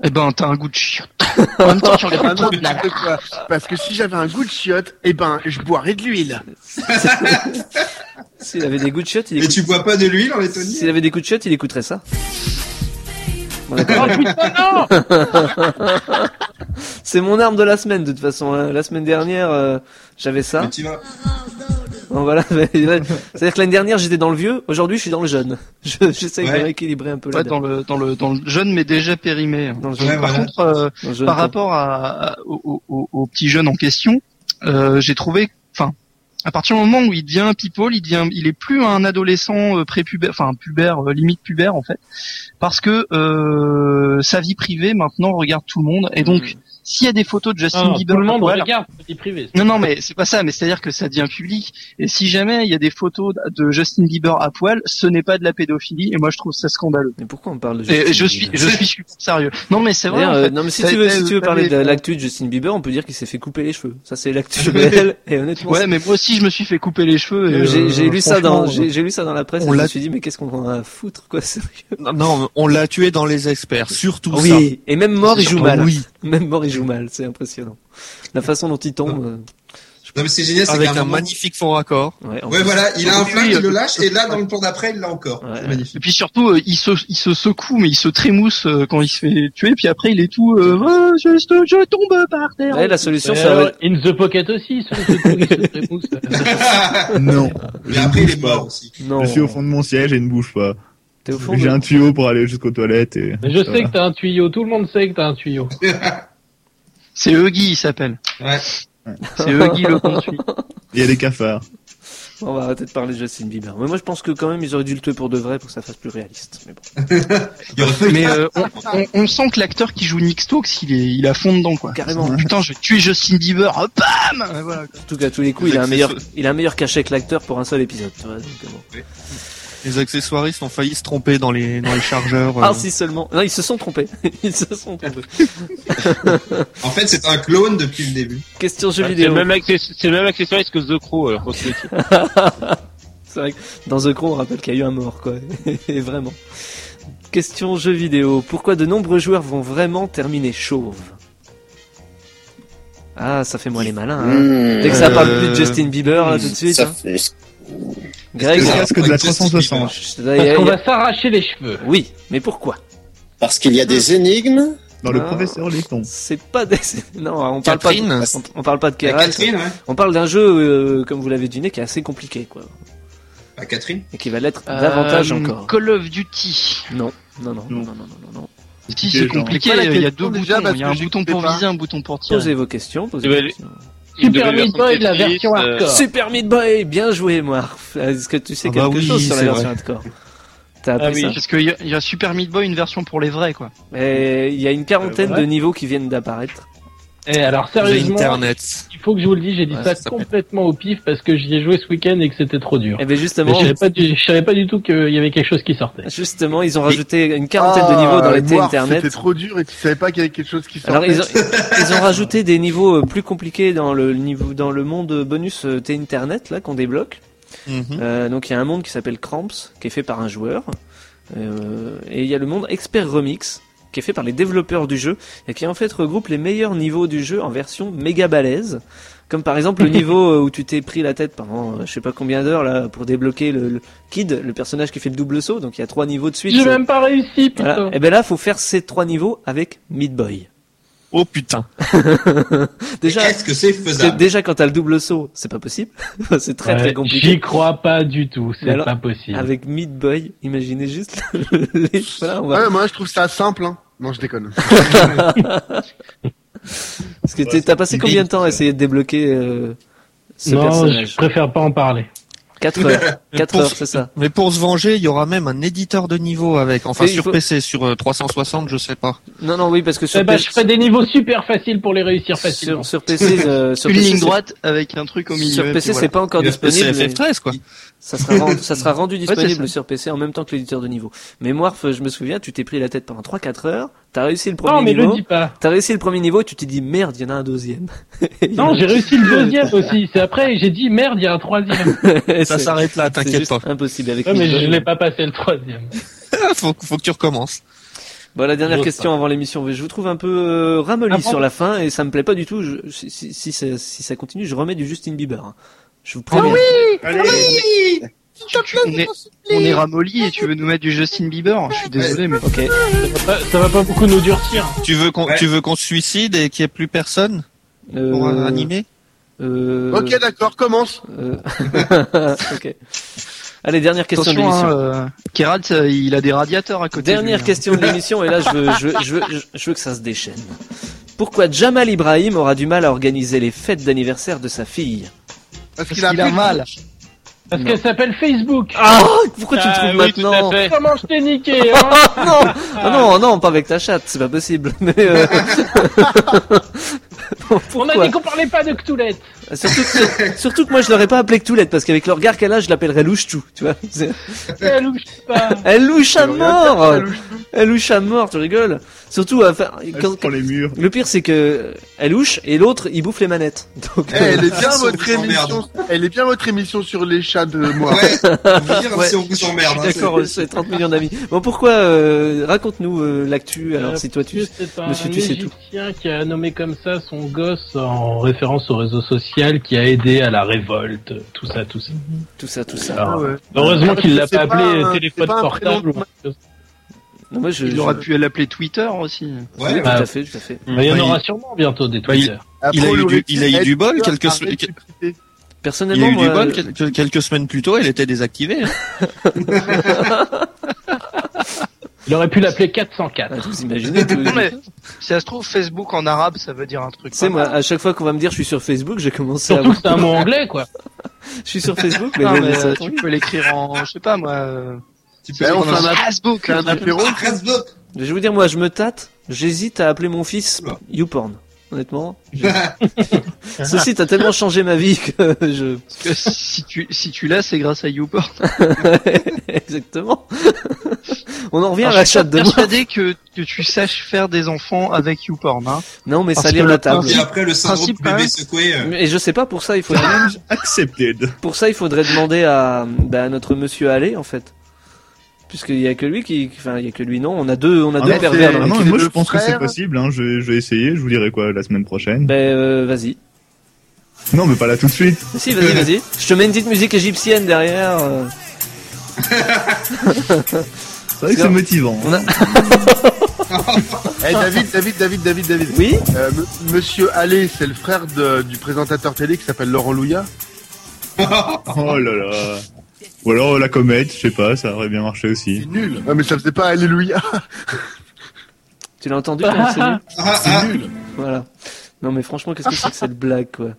Eh ben t'as un goût de chiotte. <laughs> en même temps tu regardes Ah non, de la n'importe quoi. Parce que si j'avais un goût de chiotte, eh ben, je boirais de l'huile. <laughs> S'il avait des goûts de chiottes, il Et tu bois pas de l'huile en Lettonie S'il avait des coups de chiottes, il écouterait ça. Bon. Oh putain, non <laughs> C'est mon arme de la semaine, de toute façon. hein. La semaine dernière, euh, j'avais ça. Mais tu vas. <laughs> Bon, voilà. C'est-à-dire que l'année dernière, j'étais dans le vieux. Aujourd'hui, je suis dans le jeune. Je- J'essaie de Ouais. rééquilibrer un peu Ouais, dans le dans le dans le jeune mais déjà périmé. Dans le jeune. Ouais, Par voilà. contre, euh, jeune par rapport à, à- au, au, au petit jeune en question, euh, j'ai trouvé, enfin, à partir du moment où il devient people, il devient, il est plus un adolescent euh, prépubère, enfin pubère, euh, limite pubère en fait, parce que euh, sa vie privée maintenant regarde tout le monde et donc s'il y a des photos de Justin Non, non, Bieber, tout le monde voilà. regarde privé. Non, non, mais c'est pas ça, mais c'est-à-dire que ça devient public. Et si jamais il y a des photos de Justin Bieber à poil, ce n'est pas de la pédophilie, et moi je trouve ça scandaleux. Mais pourquoi on parle de Et Justin je suis, Bieber je suis super sérieux. Non, mais c'est vrai. En euh, fait. non mais si Ça tu veux, si tu veux parler de l'actu de Justin Bieber, on peut dire qu'il s'est fait couper les cheveux. Ça c'est l'actu. <laughs> Et honnêtement, Ouais, mais moi aussi je me suis fait couper les cheveux. et, j'ai euh, j'ai lu ça dans, j'ai j'ai lu ça dans la presse. on et je me suis dit mais qu'est-ce qu'on en a à foutre quoi sérieux Non, non, on l'a tué dans les experts, surtout ça. Oui, et même mort il joue mal. Oui. Même mort il joue mal, c'est impressionnant. La façon dont il tombe. euh, Non, mais c'est génial, c'est Avec un moment- magnifique fond raccord. Ouais, Ouais, voilà, il a un flingue, il le euh, lâche, et là, dans le plan d'après, il l'a encore. Ouais. C'est magnifique. Et puis surtout, euh, il se, il se secoue, mais il se trémousse euh, quand il se fait tuer. Puis après, il est tout, euh, je, je tombe par terre. Ouais, la solution, Et ça va être- In the Pocket aussi, ça, il se trémousse. <laughs> Non. Mais Je après, ne il est bouge pas. mort aussi. Non. Je suis au fond de mon siège et ne bouge pas. T'es au fond. J'ai de- un tuyau pour aller jusqu'aux toilettes et. Mais je sais Voilà. que t'as un tuyau, tout le monde sait que t'as un tuyau. <laughs> C'est Huggy, il s'appelle. Ouais. C'est Huggy le conçu. Il y a des cafards. On va arrêter de parler de Justin Bieber. Mais moi je pense que quand même ils auraient dû le tuer pour de vrai pour que ça fasse plus réaliste. Mais bon. <laughs> Il aurait fallu- Mais euh, <laughs> on, on- on sent que l'acteur qui joue Nick Stokes, il est, il a fond dedans, quoi. Carrément. Putain, je vais tuer Justin Bieber. Oh, bam voilà. En tout cas, à tous les coups, il a un meilleur, il a un meilleur cachet que l'acteur pour un seul épisode. Tu vois, donc, euh, bon. Les accessoiristes ont failli se tromper dans les, dans les chargeurs. Ah euh. si seulement. Non, ils se sont trompés. <laughs> ils se sont trompés. <laughs> En fait, c'est un clone depuis le début. Question jeu vidéo. le même access- c'est le même accessoiriste que The Crow, alors. <laughs> C'est vrai que dans The Crow, on rappelle qu'il y a eu un mort, quoi. Et vraiment. Question jeu vidéo. Pourquoi de nombreux joueurs vont vraiment terminer chauve Ah, ça fait moi les malins. Hein. Mmh. Dès que ça parle Euh, plus de Justin Bieber, là, tout de suite. Ça hein. fait- Greg, Le casque de la Justin 360. il y a- Parce qu'on va s'arracher les cheveux. Oui, mais pourquoi? Parce qu'il y a des énigmes. Dans le Ah. professeur Layton. C'est pas des... <laughs> Non, on parle pas, de... on, on parle pas de Keral. Catherine, ouais. On parle d'un jeu, euh, comme vous l'avez deviné, qui est assez compliqué, quoi. Ah, Catherine. Et qui va l'être davantage Euh, encore. Call of Duty. Non, non, non, non, Non. non, non, non, non. Si, c'est compliqué. Il y a deux boutons. Il y a un bouton pour viser, un bouton pour tirer. Posez vos questions, posez Tu vos vas- questions. Super Meat Boy, la Tetris, version euh, hardcore. Super Meat Boy, bien joué, moi. Est-ce que tu sais Ah bah quelque oui, chose sur la version vrai. hardcore T'as appris Ah oui. ça Parce qu'il y, a- il y a Super Meat Boy, une version pour les vrais, quoi. Il y a une quarantaine Euh, ouais. de niveaux qui viennent d'apparaître. Et alors, The sérieusement, Internet. il faut que je vous le dise, j'ai dit Ouais, ça complètement au pif parce que j'y ai joué ce week-end et que c'était trop dur. Et bien Mais justement, je savais pas du, je savais pas du tout qu'il y avait quelque chose qui sortait. justement, ils ont rajouté une quarantaine de niveaux dans Ah, les T Noir, Internet. C'était trop dur et tu savais pas qu'il y avait quelque chose qui sortait. Alors ils ont, <laughs> ils ont rajouté des niveaux euh, plus compliqués dans le niveau dans le monde bonus euh, T Internet là qu'on débloque. Mhm. Euh, donc il y a un monde qui s'appelle Cramps qui est fait par un joueur Euh, et il y a le monde Expert Remix qui est fait par les développeurs du jeu et qui en fait regroupe les meilleurs niveaux du jeu en version méga balèze. Comme par exemple le <laughs> niveau euh, où tu t'es pris la tête pendant euh, je sais pas combien d'heures là pour débloquer le, le Kid, le personnage qui fait le double saut. Donc il y a trois niveaux de suite. J'ai même pas réussi, putain. Voilà. Et ben là faut faire ces trois niveaux avec Meat Boy. Oh putain. <laughs> Déjà, Est-ce que c'est faisable déjà quand t'as le double saut, c'est pas possible. <laughs> c'est très Ouais, très compliqué. J'y crois pas du tout, c'est alors, pas possible. Avec Meat Boy, imaginez juste. les- voilà, on va- Ouais, moi je trouve ça simple. Hein. Non, je déconne. <laughs> Parce que t'as passé combien de temps à essayer de débloquer euh, ce non, personnage je préfère pas en parler. 4 heures. 4 Pour heures, ce- c'est ça. Mais pour se venger, il y aura même un éditeur de niveau avec. Enfin, Et sur faut- PC, sur euh, 360, je sais pas. Non, non, oui, parce que sur Eh ben, PC, je ferai des niveaux super faciles pour les réussir facilement. sur, sur PC, euh, sur Une PC, ligne droite avec un truc au milieu. Sur PC, c'est voilà. pas encore disponible. C'est mais FF13, quoi. Ça sera, rendu, <laughs> ça sera rendu disponible sur PC en même temps que l'éditeur de niveau. Mais Morph, je me souviens, tu t'es pris la tête pendant 3-4 heures, t'as réussi le premier Non, mais le niveau, dis pas. t'as réussi le premier niveau et tu t'es dit merde, il y en a un deuxième. <laughs> Non, j'ai réussi le deuxième aussi. C'est après, j'ai dit merde, il y a un troisième. <laughs> Ça s'arrête là, t'inquiète pas. impossible avec Ouais, mais je l'ai pas passé le troisième. faut, faut que tu recommences. Bon, la dernière question avant l'émission. Je vous trouve un peu euh, ramolli Ah sur la fin et ça me plaît pas du tout. Je- si, si, si ça, si ça continue, je remets du Justin Bieber. hein. Je vous préviens. On est, on est ramolli et tu veux nous mettre du Justin Bieber Je suis désolé, mais. Ok. Ça va pas, ça va pas beaucoup nous durcir. Tu veux qu'on Ouais. tu veux qu'on se suicide et qu'il y ait plus personne pour Euh, animer? euh, Ok, d'accord, commence. euh, <laughs> ok. Allez, dernière question de l'émission. hein, euh, euh, il a des radiateurs à côté. Dernière de lui, hein. question de l'émission et là je veux, je, veux, je, veux, je veux que ça se déchaîne. Pourquoi Jamal Ibrahim aura du mal à organiser les fêtes d'anniversaire de sa fille? Parce qu'il a, a mal. Parce qu'elle s'appelle Facebook. Ah, pourquoi tu le Ah trouves maintenant. Comment je t'ai niqué <laughs> hein Ah non, ah non, non, pas avec ta chatte, c'est pas possible. Mais euh... <laughs> <laughs> On a dit qu'on parlait pas de Cthulette. Surtout, que, surtout que moi je l'aurais pas appelé Ctoulette parce qu'avec le regard qu'elle a, je l'appellerais Louche-Tout, tu vois. Elle louche pas. Elle louche à mort. elle louche à mort, tu rigoles. Surtout, enfin, quand- prend les murs. le pire c'est que elle louche et l'autre il bouffe les manettes. <laughs> Donc, Eh, elle est bien votre émission. Elle est bien votre émission sur les chats de moi. Ouais, on va dire Ouais, si on vous emmerde. hein, d'accord, c'est 30 millions d'amis. Bon, pourquoi euh, Raconte-nous euh, l'actu. Alors, Euh, si toi tu, c'est un monsieur, tu sais tout. Qui a nommé comme ça son gosse en référence au réseau social qui a aidé à la révolte, tout ça, tout ça. tout ça, tout ça. Alors, ouais. Heureusement Ah, qu'il l'a pas pas appelé un- téléphone pas portable. prénom Non, moi, je, Il je- aurait pu l'appeler Twitter aussi. Oui, Ouais, tout Ah. à fait, tout à fait. Mais il y en Bah, aura sûrement bientôt des Bah, il- Twitter. Il a eu du- il a eu du bol, quelques triper. Il Personnellement, a eu du bol, quelques, quelques semaines plus tôt, elle était désactivée. <laughs> Il aurait pu l'appeler 404. ah, vous <laughs> imaginez tout- Non, mais si ça se trouve, Facebook en arabe, ça veut dire un truc. Tu sais, pas moi, à chaque fois qu'on va me dire je suis sur Facebook, j'ai commencé à Surtout c'est un mot anglais, quoi. <laughs> Je suis sur Facebook, mais, Non, bon, mais, ça euh, tu peux l'écrire en, je sais pas moi. euh, Tu peux on l'écrire fait en un Facebook. un apéro. Facebook. Je vais vous dire, moi, je me tâte. J'hésite à appeler mon fils YouPorn. Honnêtement. <laughs> Je- Ce site a tellement changé ma vie que je. Parce que si tu si tu l'as, c'est grâce à YouPorn. <laughs> Exactement. On en revient Alors, à la chatte de moi. persuadé que que tu saches faire des enfants avec YouPorn. Hein. Non, mais Parce salir que la le table. Et après, le syndrome du bébé secoué. euh, Et je sais pas, pour ça, il faudrait, Accepted. pour ça, il faudrait demander à, bah, à notre monsieur Allé, en fait. Puisqu'il y a que lui qui, enfin, il y a que lui, non. On a deux, on a Ah deux pervers dans Ah non, moi le je pense que c'est possible, hein. je, vais, je vais essayer, je vous dirai quoi la semaine prochaine. Ben, euh, vas-y. Non, mais pas là tout de suite. <laughs> Si, vas-y, vas-y. Je te mets une petite musique égyptienne derrière. euh. <laughs> C'est vrai que c'est motivant. On a... <laughs> Eh, David, David, David, David, David. Oui Euh, m- Monsieur Allé, c'est le frère de- du présentateur télé qui s'appelle Laurent Louya. Oh là là. Ou alors la comète, je sais pas, ça aurait bien marché aussi. Nul. Non, mais ça faisait pas Alléluia. Tu l'as entendu comment c'est nul Ah, ah, Voilà. Non mais franchement, qu'est-ce que c'est que cette blague quoi?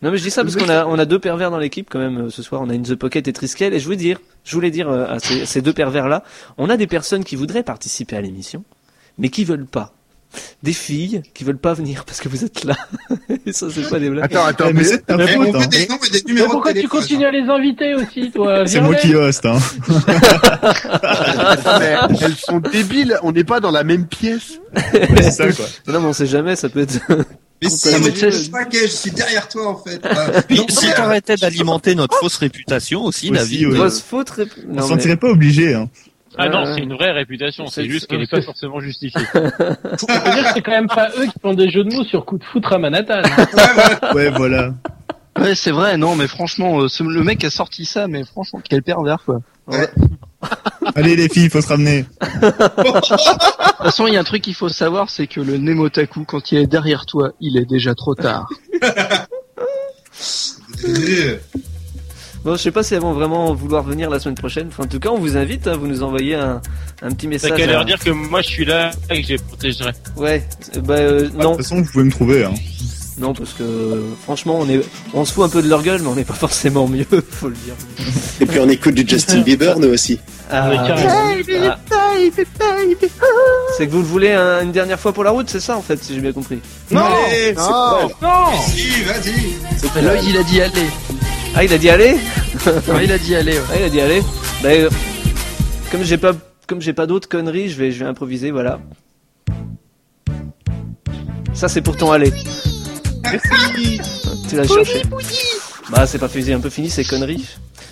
Non mais je dis ça parce qu'on a on a deux pervers dans l'équipe quand même euh, ce soir. On a une The Pocket et Triskel et je voulais dire, je voulais dire euh, à ces, ces deux pervers là, on a des personnes qui voudraient participer à l'émission, mais qui veulent pas. Des filles qui veulent pas venir parce que vous êtes là. <laughs> et ça c'est pas des blagues. Attends, attends, Eh, mais mais, faute, veut hein. des noms Mais numéros pourquoi tu continues à les inviter aussi, toi <laughs> C'est moi qui host, hein. <laughs> mais elles sont débiles. On n'est pas dans la même pièce. c'est ça quoi. Non mais on sait jamais, ça peut être. Mais si, mais mais je paquet, je suis derrière toi en fait. Ah, Puis, non, si t'arrêtais d'alimenter notre fausse réputation aussi, Aussi, David. oui. Grosse faute. rép- On se mais- sentirait pas obligé, hein. Ah non, c'est une vraie réputation, c'est- juste qu'elle n'est pas forcément justifiée. <laughs> Veut dire que c'est quand même pas eux qui font des jeux de mots sur coup de foutre à Manhattan. <laughs> Ouais, voilà. Ouais, c'est vrai. Non, mais franchement, euh, ce- le mec a sorti ça, mais franchement, quel pervers quoi. Allez les filles, faut se ramener. De toute façon, il y a un truc qu'il faut savoir, c'est que le Nemotaku, quand il est derrière toi, il est déjà trop tard. <laughs> Bon, je sais pas si elles vont vraiment vouloir venir la semaine prochaine. Enfin, en tout cas, on vous invite. hein, vous nous envoyez un, un petit T'as message. qu'à à- leur dire que moi je suis là et que je les protégerai. Ouais. Bah euh, De non, toute façon, vous pouvez me trouver, hein. non parce que franchement, on est, on se fout un peu de leur gueule, mais on n'est pas forcément mieux, <laughs> faut le dire. Et puis on écoute du Justin <laughs> Bieber, nous aussi. Ah, ah, c'est que vous le voulez un- une dernière fois pour la route, c'est ça en fait, si j'ai bien compris. Non, Allez, Non, Non si, vas-y. Là, il a dit aller. Ah, il a dit aller. Ouais, il a dit aller. Ouais. Ah, il a dit aller. Bah, euh, comme j'ai pas, comme j'ai pas d'autres conneries, je vais, je vais improviser, voilà. Ça, c'est pour ton aller. <laughs> Tu l'as cherché. Bah, c'est pas fini, un peu fini ces conneries.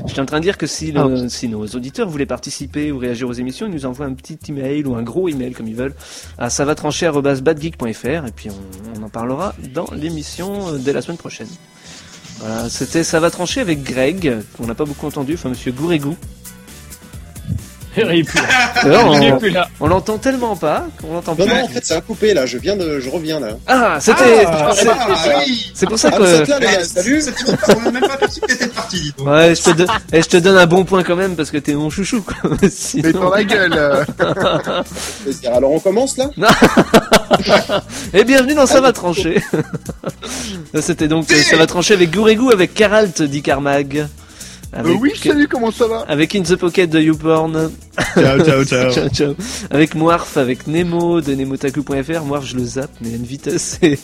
J'étais en train de dire que si, le- si nos auditeurs voulaient participer ou réagir aux émissions, ils nous envoient un petit email ou un gros email comme ils veulent à savatrancher@badgeek.fr et puis on, on en parlera dans l'émission dès la semaine prochaine. Voilà, c'était ça va trancher avec Greg qu'on n'a pas beaucoup entendu, enfin Monsieur Gourégou. Il est plus là. <laughs> D'ailleurs, Il n'est on, plus là. on l'entend tellement pas qu'on l'entend Non, plus. non, en fait, ça a coupé, là. Je viens de, je reviens, là. Ah, c'était. Ah, c'est- ah, oui. pour ça Ah, que. vous êtes là, les Ouais, gars. Salut. On n'a même pas aperçu que t'étais parti, donc. Ouais, je te, donne- eh, je te donne un bon point quand même parce que t'es mon chouchou. Quoi. <laughs> Sinon- mais dans la gueule. euh. Alors, on commence, là? <laughs> Et bienvenue dans Ça va trancher. C'était donc Ça va trancher avec Gourégou avec Caralt dit Carmag. Euh, oui, salut, comment ça va Avec In the Pocket de YouPorn. Ciao, ciao, <laughs> ciao. ciao, ciao. Avec Moirf, avec Nemo de nemotaku.fr. Moirf, je le zappe, mais à une vitesse. et-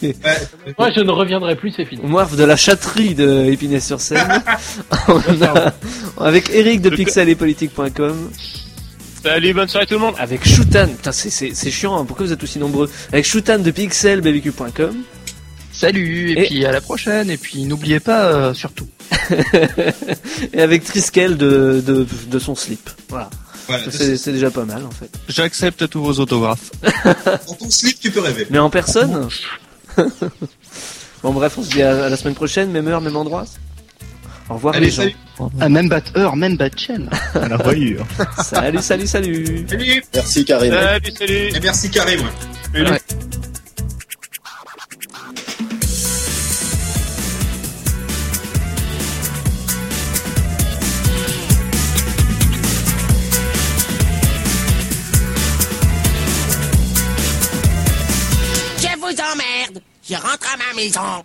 Moi, je ne reviendrai plus, c'est fini. Moirf de la chatterie de Épinay-sur-Seine. <laughs> On a- avec Eric de pixeletpolitique.com. Salut, bonne soirée tout le monde. Avec Shoutan. Putain, c'est, c'est, c'est chiant, hein. pourquoi vous êtes aussi nombreux? Avec Shoutan de pixelbbq.com. Salut, et, Et- puis à la prochaine, et puis n'oubliez pas, euh, surtout. <laughs> Et avec Triskel de, de, de son slip. Voilà. C'est, c'est déjà pas mal en fait. J'accepte tous vos autographes. <laughs> Dans ton slip, tu peux rêver. Mais en personne <laughs> Bon bref, on se dit à, à la semaine prochaine, même heure, même endroit. Au revoir Allez, les gens. Ah, même bat heure, même bat chaîne. À la voyure. salut, salut, salut. Salut. Merci Karim. Salut, salut. Et merci Karim. Ouais. Je rentre à ma maison.